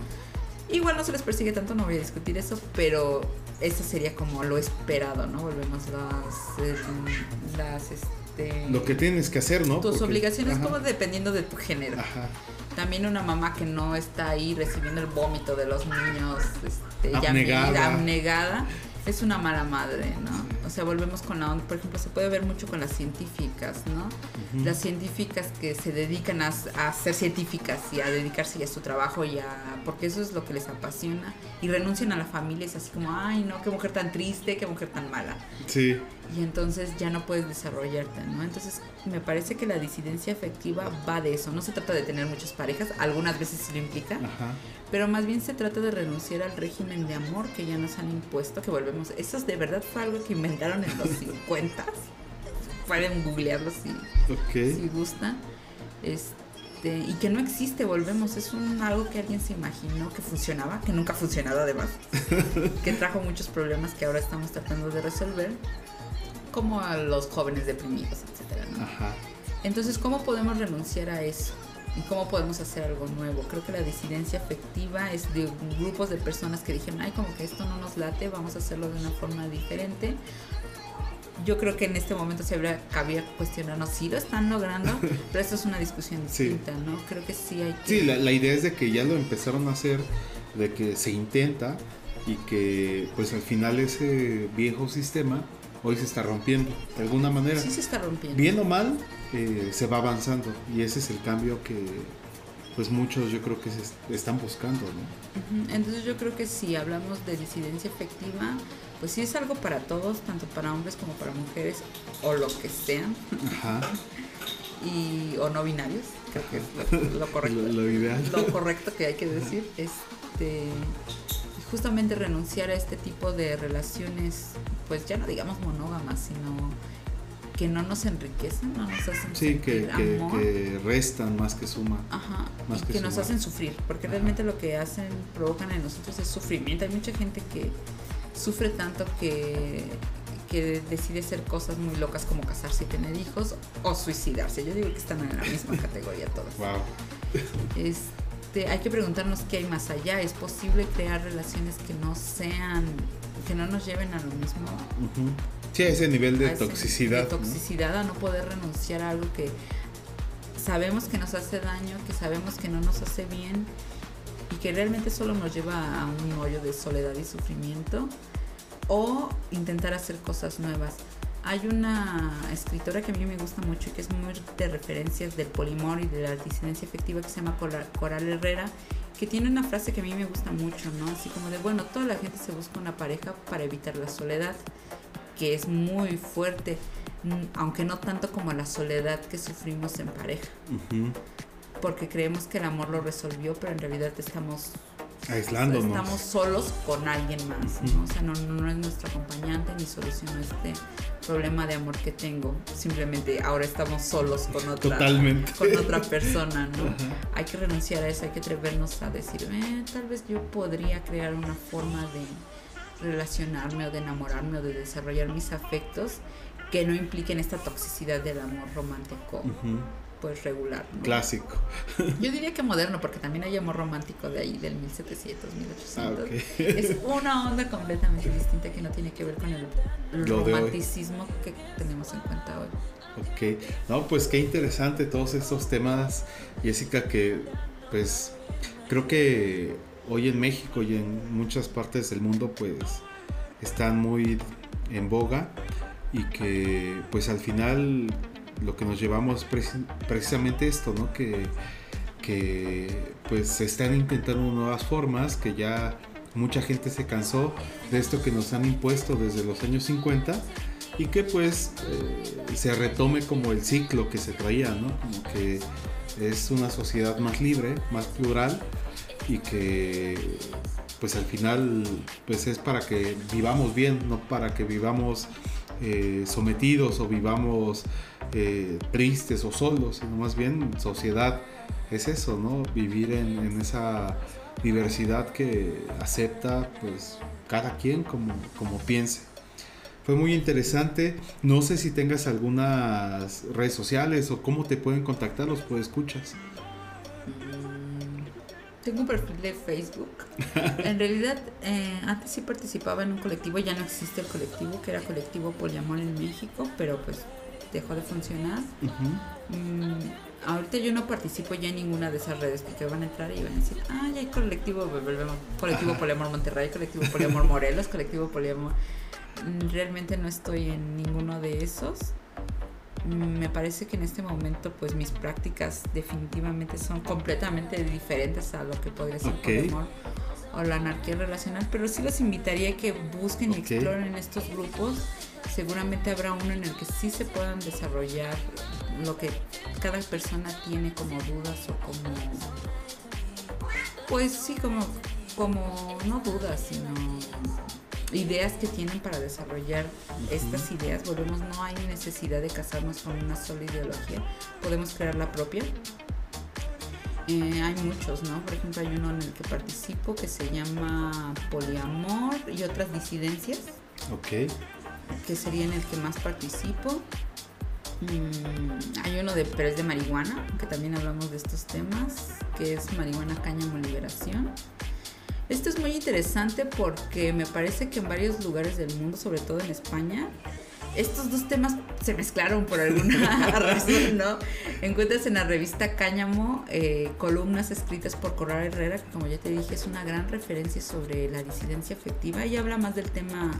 Igual no se les persigue tanto, no voy a discutir eso, pero eso sería como lo esperado, ¿no? Volvemos las, eh, las, este, Lo que tienes que hacer, ¿no? tus Porque- obligaciones ajá, como dependiendo de tu género. Ajá. También una mamá que no está ahí recibiendo el vómito de los niños, este, ya Abnegada. medida, abnegada, es una mala madre, ¿no? O sea, volvemos con la onda, por ejemplo, se puede ver mucho con las científicas, ¿no? Las científicas que se dedican a, a ser científicas y a dedicarse ya a su trabajo y a, porque eso es lo que les apasiona y renuncian a la familia, es así como, ay, no, qué mujer tan triste, qué mujer tan mala Sí. Y entonces ya no puedes desarrollarte, ¿no? Entonces me parece que la disidencia afectiva va de eso, no se trata de tener muchas parejas, algunas veces sí lo implica, Ajá. pero más bien se trata de renunciar al régimen de amor que ya nos han impuesto, que volvemos, eso de verdad fue algo que inventaron en los 50, pueden googlearlo si, Ok. si gustan, este, y que no existe, volvemos, es un algo que alguien se imaginó que funcionaba, que nunca ha funcionado además, que trajo muchos problemas que ahora estamos tratando de resolver, como a los jóvenes deprimidos, etcétera, ¿no? Ajá. Entonces, ¿cómo podemos renunciar a eso? ¿Y cómo podemos hacer algo nuevo? Creo que la disidencia afectiva es de grupos de personas que dijeron, ay, como que esto no nos late, vamos a hacerlo de una forma diferente. Yo creo que en este momento se habría cabía cuestionarnos si lo están logrando, pero esto es una discusión Sí. distinta, ¿no? Creo que sí hay que... Sí, la, la idea es de que ya lo empezaron a hacer, de que se intenta y que pues al final ese viejo sistema hoy se está rompiendo de alguna manera. sí se está rompiendo. Bien o mal, eh, se va avanzando y ese es el cambio que pues muchos yo creo que se est- están buscando, ¿no? Entonces yo creo que si hablamos de disidencia efectiva, pues sí es algo para todos, tanto para hombres como para mujeres, o lo que sean, Ajá, y, o no binarios, creo que es lo, lo correcto. lo, lo ideal. lo correcto que hay que decir, este justamente renunciar a este tipo de relaciones, pues ya no digamos monógamas, sino que no nos enriquecen, no nos hacen Sí, que, sentir que, amor. que restan más que suman. Ajá, Más y que que nos hacen sufrir, porque Ajá. realmente lo que hacen, provocan en nosotros es sufrimiento. Hay mucha gente que sufre tanto que, que decide hacer cosas muy locas como casarse y tener hijos o suicidarse. Yo digo que están en la misma categoría todas. Wow. Este, hay que preguntarnos qué hay más allá. ¿Es posible crear relaciones que no sean, que no nos lleven a lo mismo? Sí, a ese nivel de a toxicidad. De ¿no? toxicidad, a no poder renunciar a algo que sabemos que nos hace daño, que sabemos que no nos hace bien y que realmente solo nos lleva a un hoyo de soledad y sufrimiento. O intentar hacer cosas nuevas. Hay una escritora que a mí me gusta mucho y que es muy de referencias del polimor y de la disidencia efectiva que se llama Cora- Coral Herrera, que tiene una frase que a mí me gusta mucho, ¿no? Así como de, bueno, toda la gente se busca una pareja para evitar la soledad, que es muy fuerte, mm, aunque no tanto como la soledad que sufrimos en pareja, porque creemos que el amor lo resolvió, pero en realidad estamos Aislándonos. Estamos solos con alguien más, ¿no? O sea, no, no es nuestro acompañante ni solucionó este problema de amor que tengo. Simplemente ahora estamos solos con otra, Totalmente. con otra persona, ¿no? Hay que renunciar a eso, hay que atrevernos a decir, eh, tal vez yo podría crear una forma de relacionarme o de enamorarme o de desarrollar mis afectos que no impliquen esta toxicidad del amor romántico. Pues regular. ¿no? Clásico. Yo diría que moderno, porque también hay amor romántico de ahí, del 1700, 1800. Ah. Es una onda completamente distinta que no tiene que ver con el, el romanticismo que tenemos en cuenta hoy. Ok, no, pues qué interesante todos estos temas, Jessica, que pues creo que hoy en México y en muchas partes del mundo pues están muy en boga y que pues al final lo que nos llevamos es preci- precisamente esto, ¿no? Que que pues se están intentando nuevas formas, que ya mucha gente se cansó de esto que nos han impuesto desde los años 50 y que pues eh, se retome como el ciclo que se traía, ¿no? Como que es una sociedad más libre, más plural y que pues al final pues es para que vivamos bien, no para que vivamos eh, sometidos o vivamos eh, tristes o solos, sino más bien sociedad es eso, ¿no? Vivir en, en esa diversidad que acepta pues cada quien como, como piense. Fue muy interesante. No sé si tengas algunas redes sociales o cómo te pueden contactar los escuchas. Tengo un perfil de Facebook. En realidad, eh, antes sí participaba en un colectivo, ya no existe el colectivo, que era Colectivo Poliamor en México, pero pues dejó de funcionar. Mm, ahorita yo no participo ya en ninguna de esas redes porque van a entrar y van a decir, ah, ya hay colectivo, volvemos, colectivo Ajá. Poliamor Monterrey, colectivo Poliamor Morelos, colectivo Poliamor. Mm, Realmente no estoy en ninguno de esos. Mm, Me parece que en este momento pues mis prácticas definitivamente son completamente diferentes a lo que podría ser poliamor o la anarquía relacional, pero sí los invitaría a que busquen y Ok. exploren estos grupos. Seguramente habrá uno en el que sí se puedan desarrollar lo que cada persona tiene como dudas o como pues sí como como no dudas sino ideas que tienen para desarrollar estas ideas volvemos no hay necesidad de casarnos con una sola ideología podemos crear la propia Eh, hay muchos, ¿no? Por ejemplo, hay uno en el que participo que se llama Poliamor y otras disidencias Ok. Que sería en el que más participo. Mm, hay uno de pero es de marihuana, que también hablamos de estos temas, que es marihuana cáñamo liberación. Esto es muy interesante porque me parece que en varios lugares del mundo, sobre todo en España, estos dos temas se mezclaron por alguna razón, ¿no? Encuentras en la revista Cáñamo eh, columnas escritas por Corral Herrera, que como ya te dije es una gran referencia sobre la disidencia afectiva y habla más del tema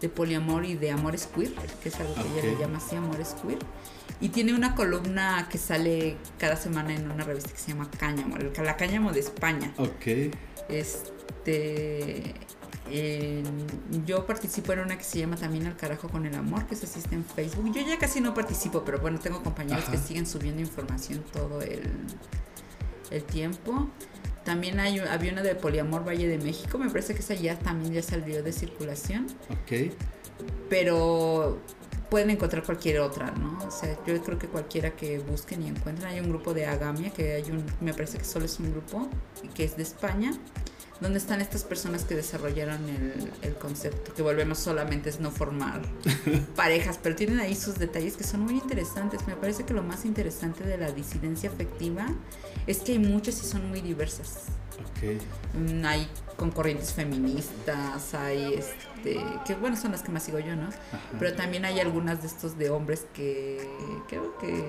de poliamor y de amores queer, que es algo que ella Ok. le llama así, amores queer. Y tiene una columna que sale cada semana en una revista que se llama Cáñamo, la Cáñamo de España. Ok. Este. eh, yo participo en una que se llama también Al carajo con el amor, que se asiste en Facebook. Yo ya casi no participo, pero bueno, tengo compañeros Ajá. que siguen subiendo información todo el, el tiempo. También hay, había una de Poliamor Valle de México, me parece que esa ya también ya salió de circulación, Ok. pero pueden encontrar cualquier otra, ¿no? O sea, yo creo que cualquiera que busquen y encuentren, hay un grupo de Agamia, que hay un, me parece que solo es un grupo, que es de España, donde están estas personas que desarrollaron el, el concepto, que volvemos solamente es no formar parejas, pero tienen ahí sus detalles que son muy interesantes. Me parece que lo más interesante de la disidencia afectiva es que hay muchas y son muy diversas. Ok. Mm, Hay con corrientes feministas, hay este, que bueno, son las que más sigo yo, ¿no? Pero también hay algunas de estos de hombres que creo que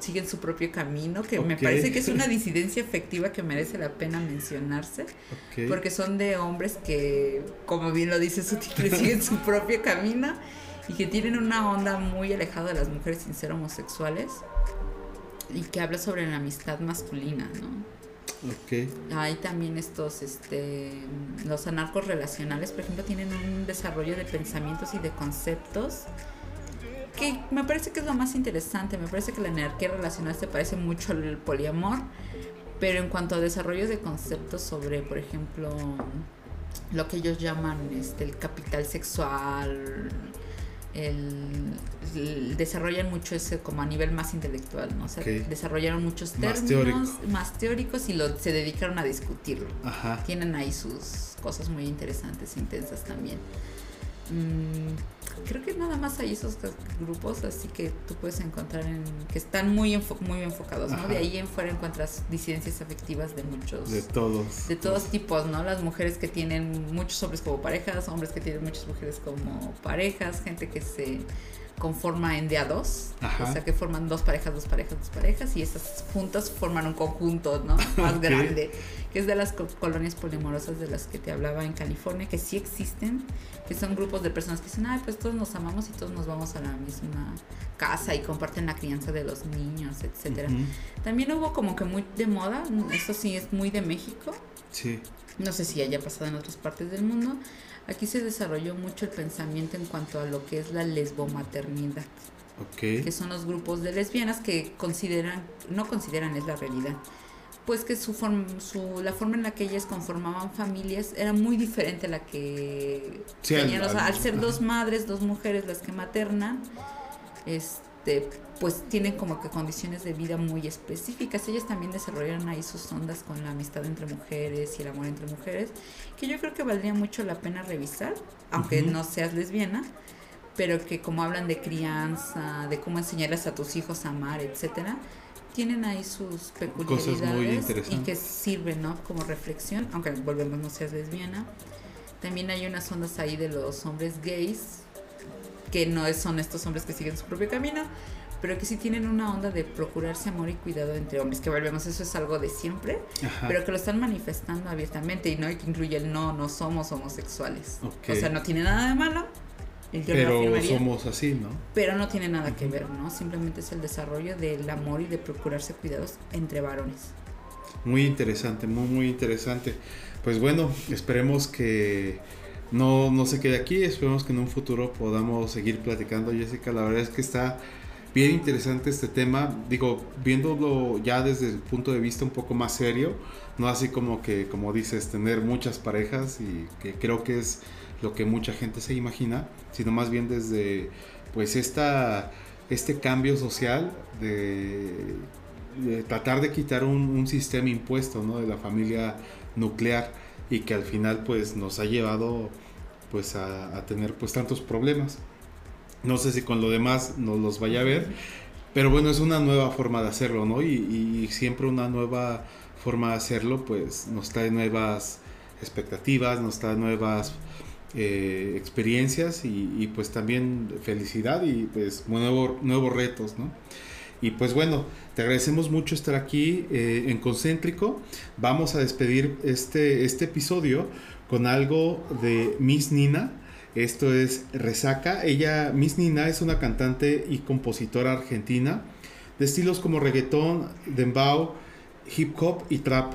siguen su propio camino, que me Ok. parece que es una disidencia afectiva que merece la pena mencionarse, Ok. porque son de hombres que, como bien lo dice su título, siguen su propio camino y que tienen una onda muy alejada de las mujeres sin ser homosexuales y que habla sobre la amistad masculina, ¿no? Ok. Hay también estos, este, los anarcos relacionales, por ejemplo, tienen un desarrollo de pensamientos y de conceptos que me parece que es lo más interesante. Me parece que la anarquía relacional se parece mucho al poliamor, pero en cuanto a desarrollo de conceptos sobre, por ejemplo, lo que ellos llaman este, el capital sexual, el, el- desarrollan mucho ese como a nivel más intelectual, ¿no? O sea, desarrollaron muchos Más términos teórico. más teóricos y lo, se dedicaron a discutirlo. Ajá. Tienen ahí sus cosas muy interesantes, intensas también. Mm, creo que nada más hay esos grupos así que tú puedes encontrar en que están muy enfo- muy enfocados, ¿no? Ajá. De ahí en fuera encuentras disidencias afectivas de muchos De todos. de todos tipos, ¿no? Las mujeres que tienen muchos hombres como parejas, hombres que tienen muchas mujeres como parejas, gente que se conforma en de a dos. Ajá. O sea que forman dos parejas, dos parejas, dos parejas y esas juntas forman un conjunto, ¿no? Más grande. Que es de las co- colonias polimorosas de las que te hablaba en California, que sí existen, que son grupos de personas que dicen, ay, pues todos nos amamos y todos nos vamos a la misma casa y comparten la crianza de los niños. Ujú. También hubo como que muy de moda, eso sí es muy de México, Sí. no sé si haya pasado en otras partes del mundo. Aquí se desarrolló mucho el pensamiento en cuanto a lo que es la lesbomaternidad, Ok. que son los grupos de lesbianas que consideran, no consideran es la realidad, pues que su, form- su la forma en la que ellas conformaban familias era muy diferente a la que Sí, tenían, al- o sea, al ser dos madres, dos mujeres las que maternan, este, pues tienen como que condiciones de vida muy específicas. Ellas también desarrollaron ahí sus ondas con la amistad entre mujeres y el amor entre mujeres, que yo creo que valdría mucho la pena revisar, aunque no seas lesbiana, pero que como hablan de crianza, de cómo enseñarles a tus hijos a amar, etcétera, tienen ahí sus peculiaridades y que sirven, ¿no? Como reflexión, aunque volvemos no seas lesbiana. También hay unas ondas ahí de los hombres gays, que no son estos hombres que siguen su propio camino, pero que sí tienen una onda de procurarse amor y cuidado entre hombres, que volvemos, eso es algo de siempre, Ajá. pero que lo están manifestando abiertamente y no y que incluye el no, no somos homosexuales. Ok. O sea, no tiene nada de malo. No Pero afirmaría, somos así, ¿no? pero no tiene nada que ver, ¿no? Simplemente es el desarrollo del amor y de procurarse cuidados entre varones. Muy interesante, muy, muy interesante. Pues bueno, esperemos que no, no se quede aquí, esperemos que en un futuro podamos seguir platicando, Jessica. La verdad es que está bien interesante este tema. Digo, viéndolo ya desde el punto de vista un poco más serio, no así como que, como dices, tener muchas parejas y que creo que es lo que mucha gente se imagina, sino más bien desde pues esta, este cambio social de, tratar de quitar un, un sistema impuesto ¿no? de la familia nuclear y que al final pues nos ha llevado pues a, a tener pues tantos problemas. No sé si con lo demás nos los vaya a ver, pero bueno, es una nueva forma de hacerlo, ¿no? Y, y siempre una nueva forma de hacerlo pues nos trae nuevas expectativas, nos trae nuevas eh, experiencias y, y, pues también felicidad y pues nuevo, nuevos retos, ¿no? Y pues bueno, te agradecemos mucho estar aquí eh, en Concéntrico. Vamos a despedir este, este episodio con algo de Miss Nina. Esto es Resaca. Ella, Miss Nina, es una cantante y compositora argentina de estilos como reggaetón, dembow, hip hop y trap.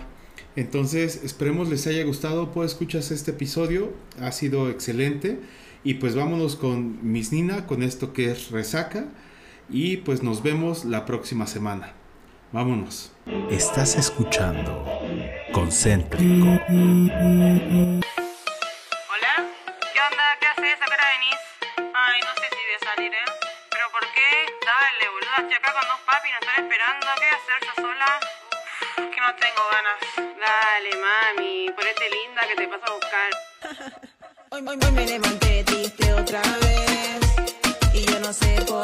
Entonces, esperemos les haya gustado. Pues escuchas este episodio, ha sido excelente. Y pues vámonos con Miss Nina, con esto que es Resaca. Y pues nos vemos la próxima semana. Vámonos. Estás escuchando Concéntrico. Hola, ¿qué onda? ¿Qué haces? ¿A qué hora venís? Ay, no sé si voy a salir, ¿eh? ¿Pero por qué? Dale, boluda, estoy acá con dos papis, nos están esperando. ¿Qué voy a hacer yo sola? Uf, que no tengo ganas. Dale, mami, ponete linda que te paso a buscar. Hoy, hoy, hoy me levanté triste otra vez y yo no sé por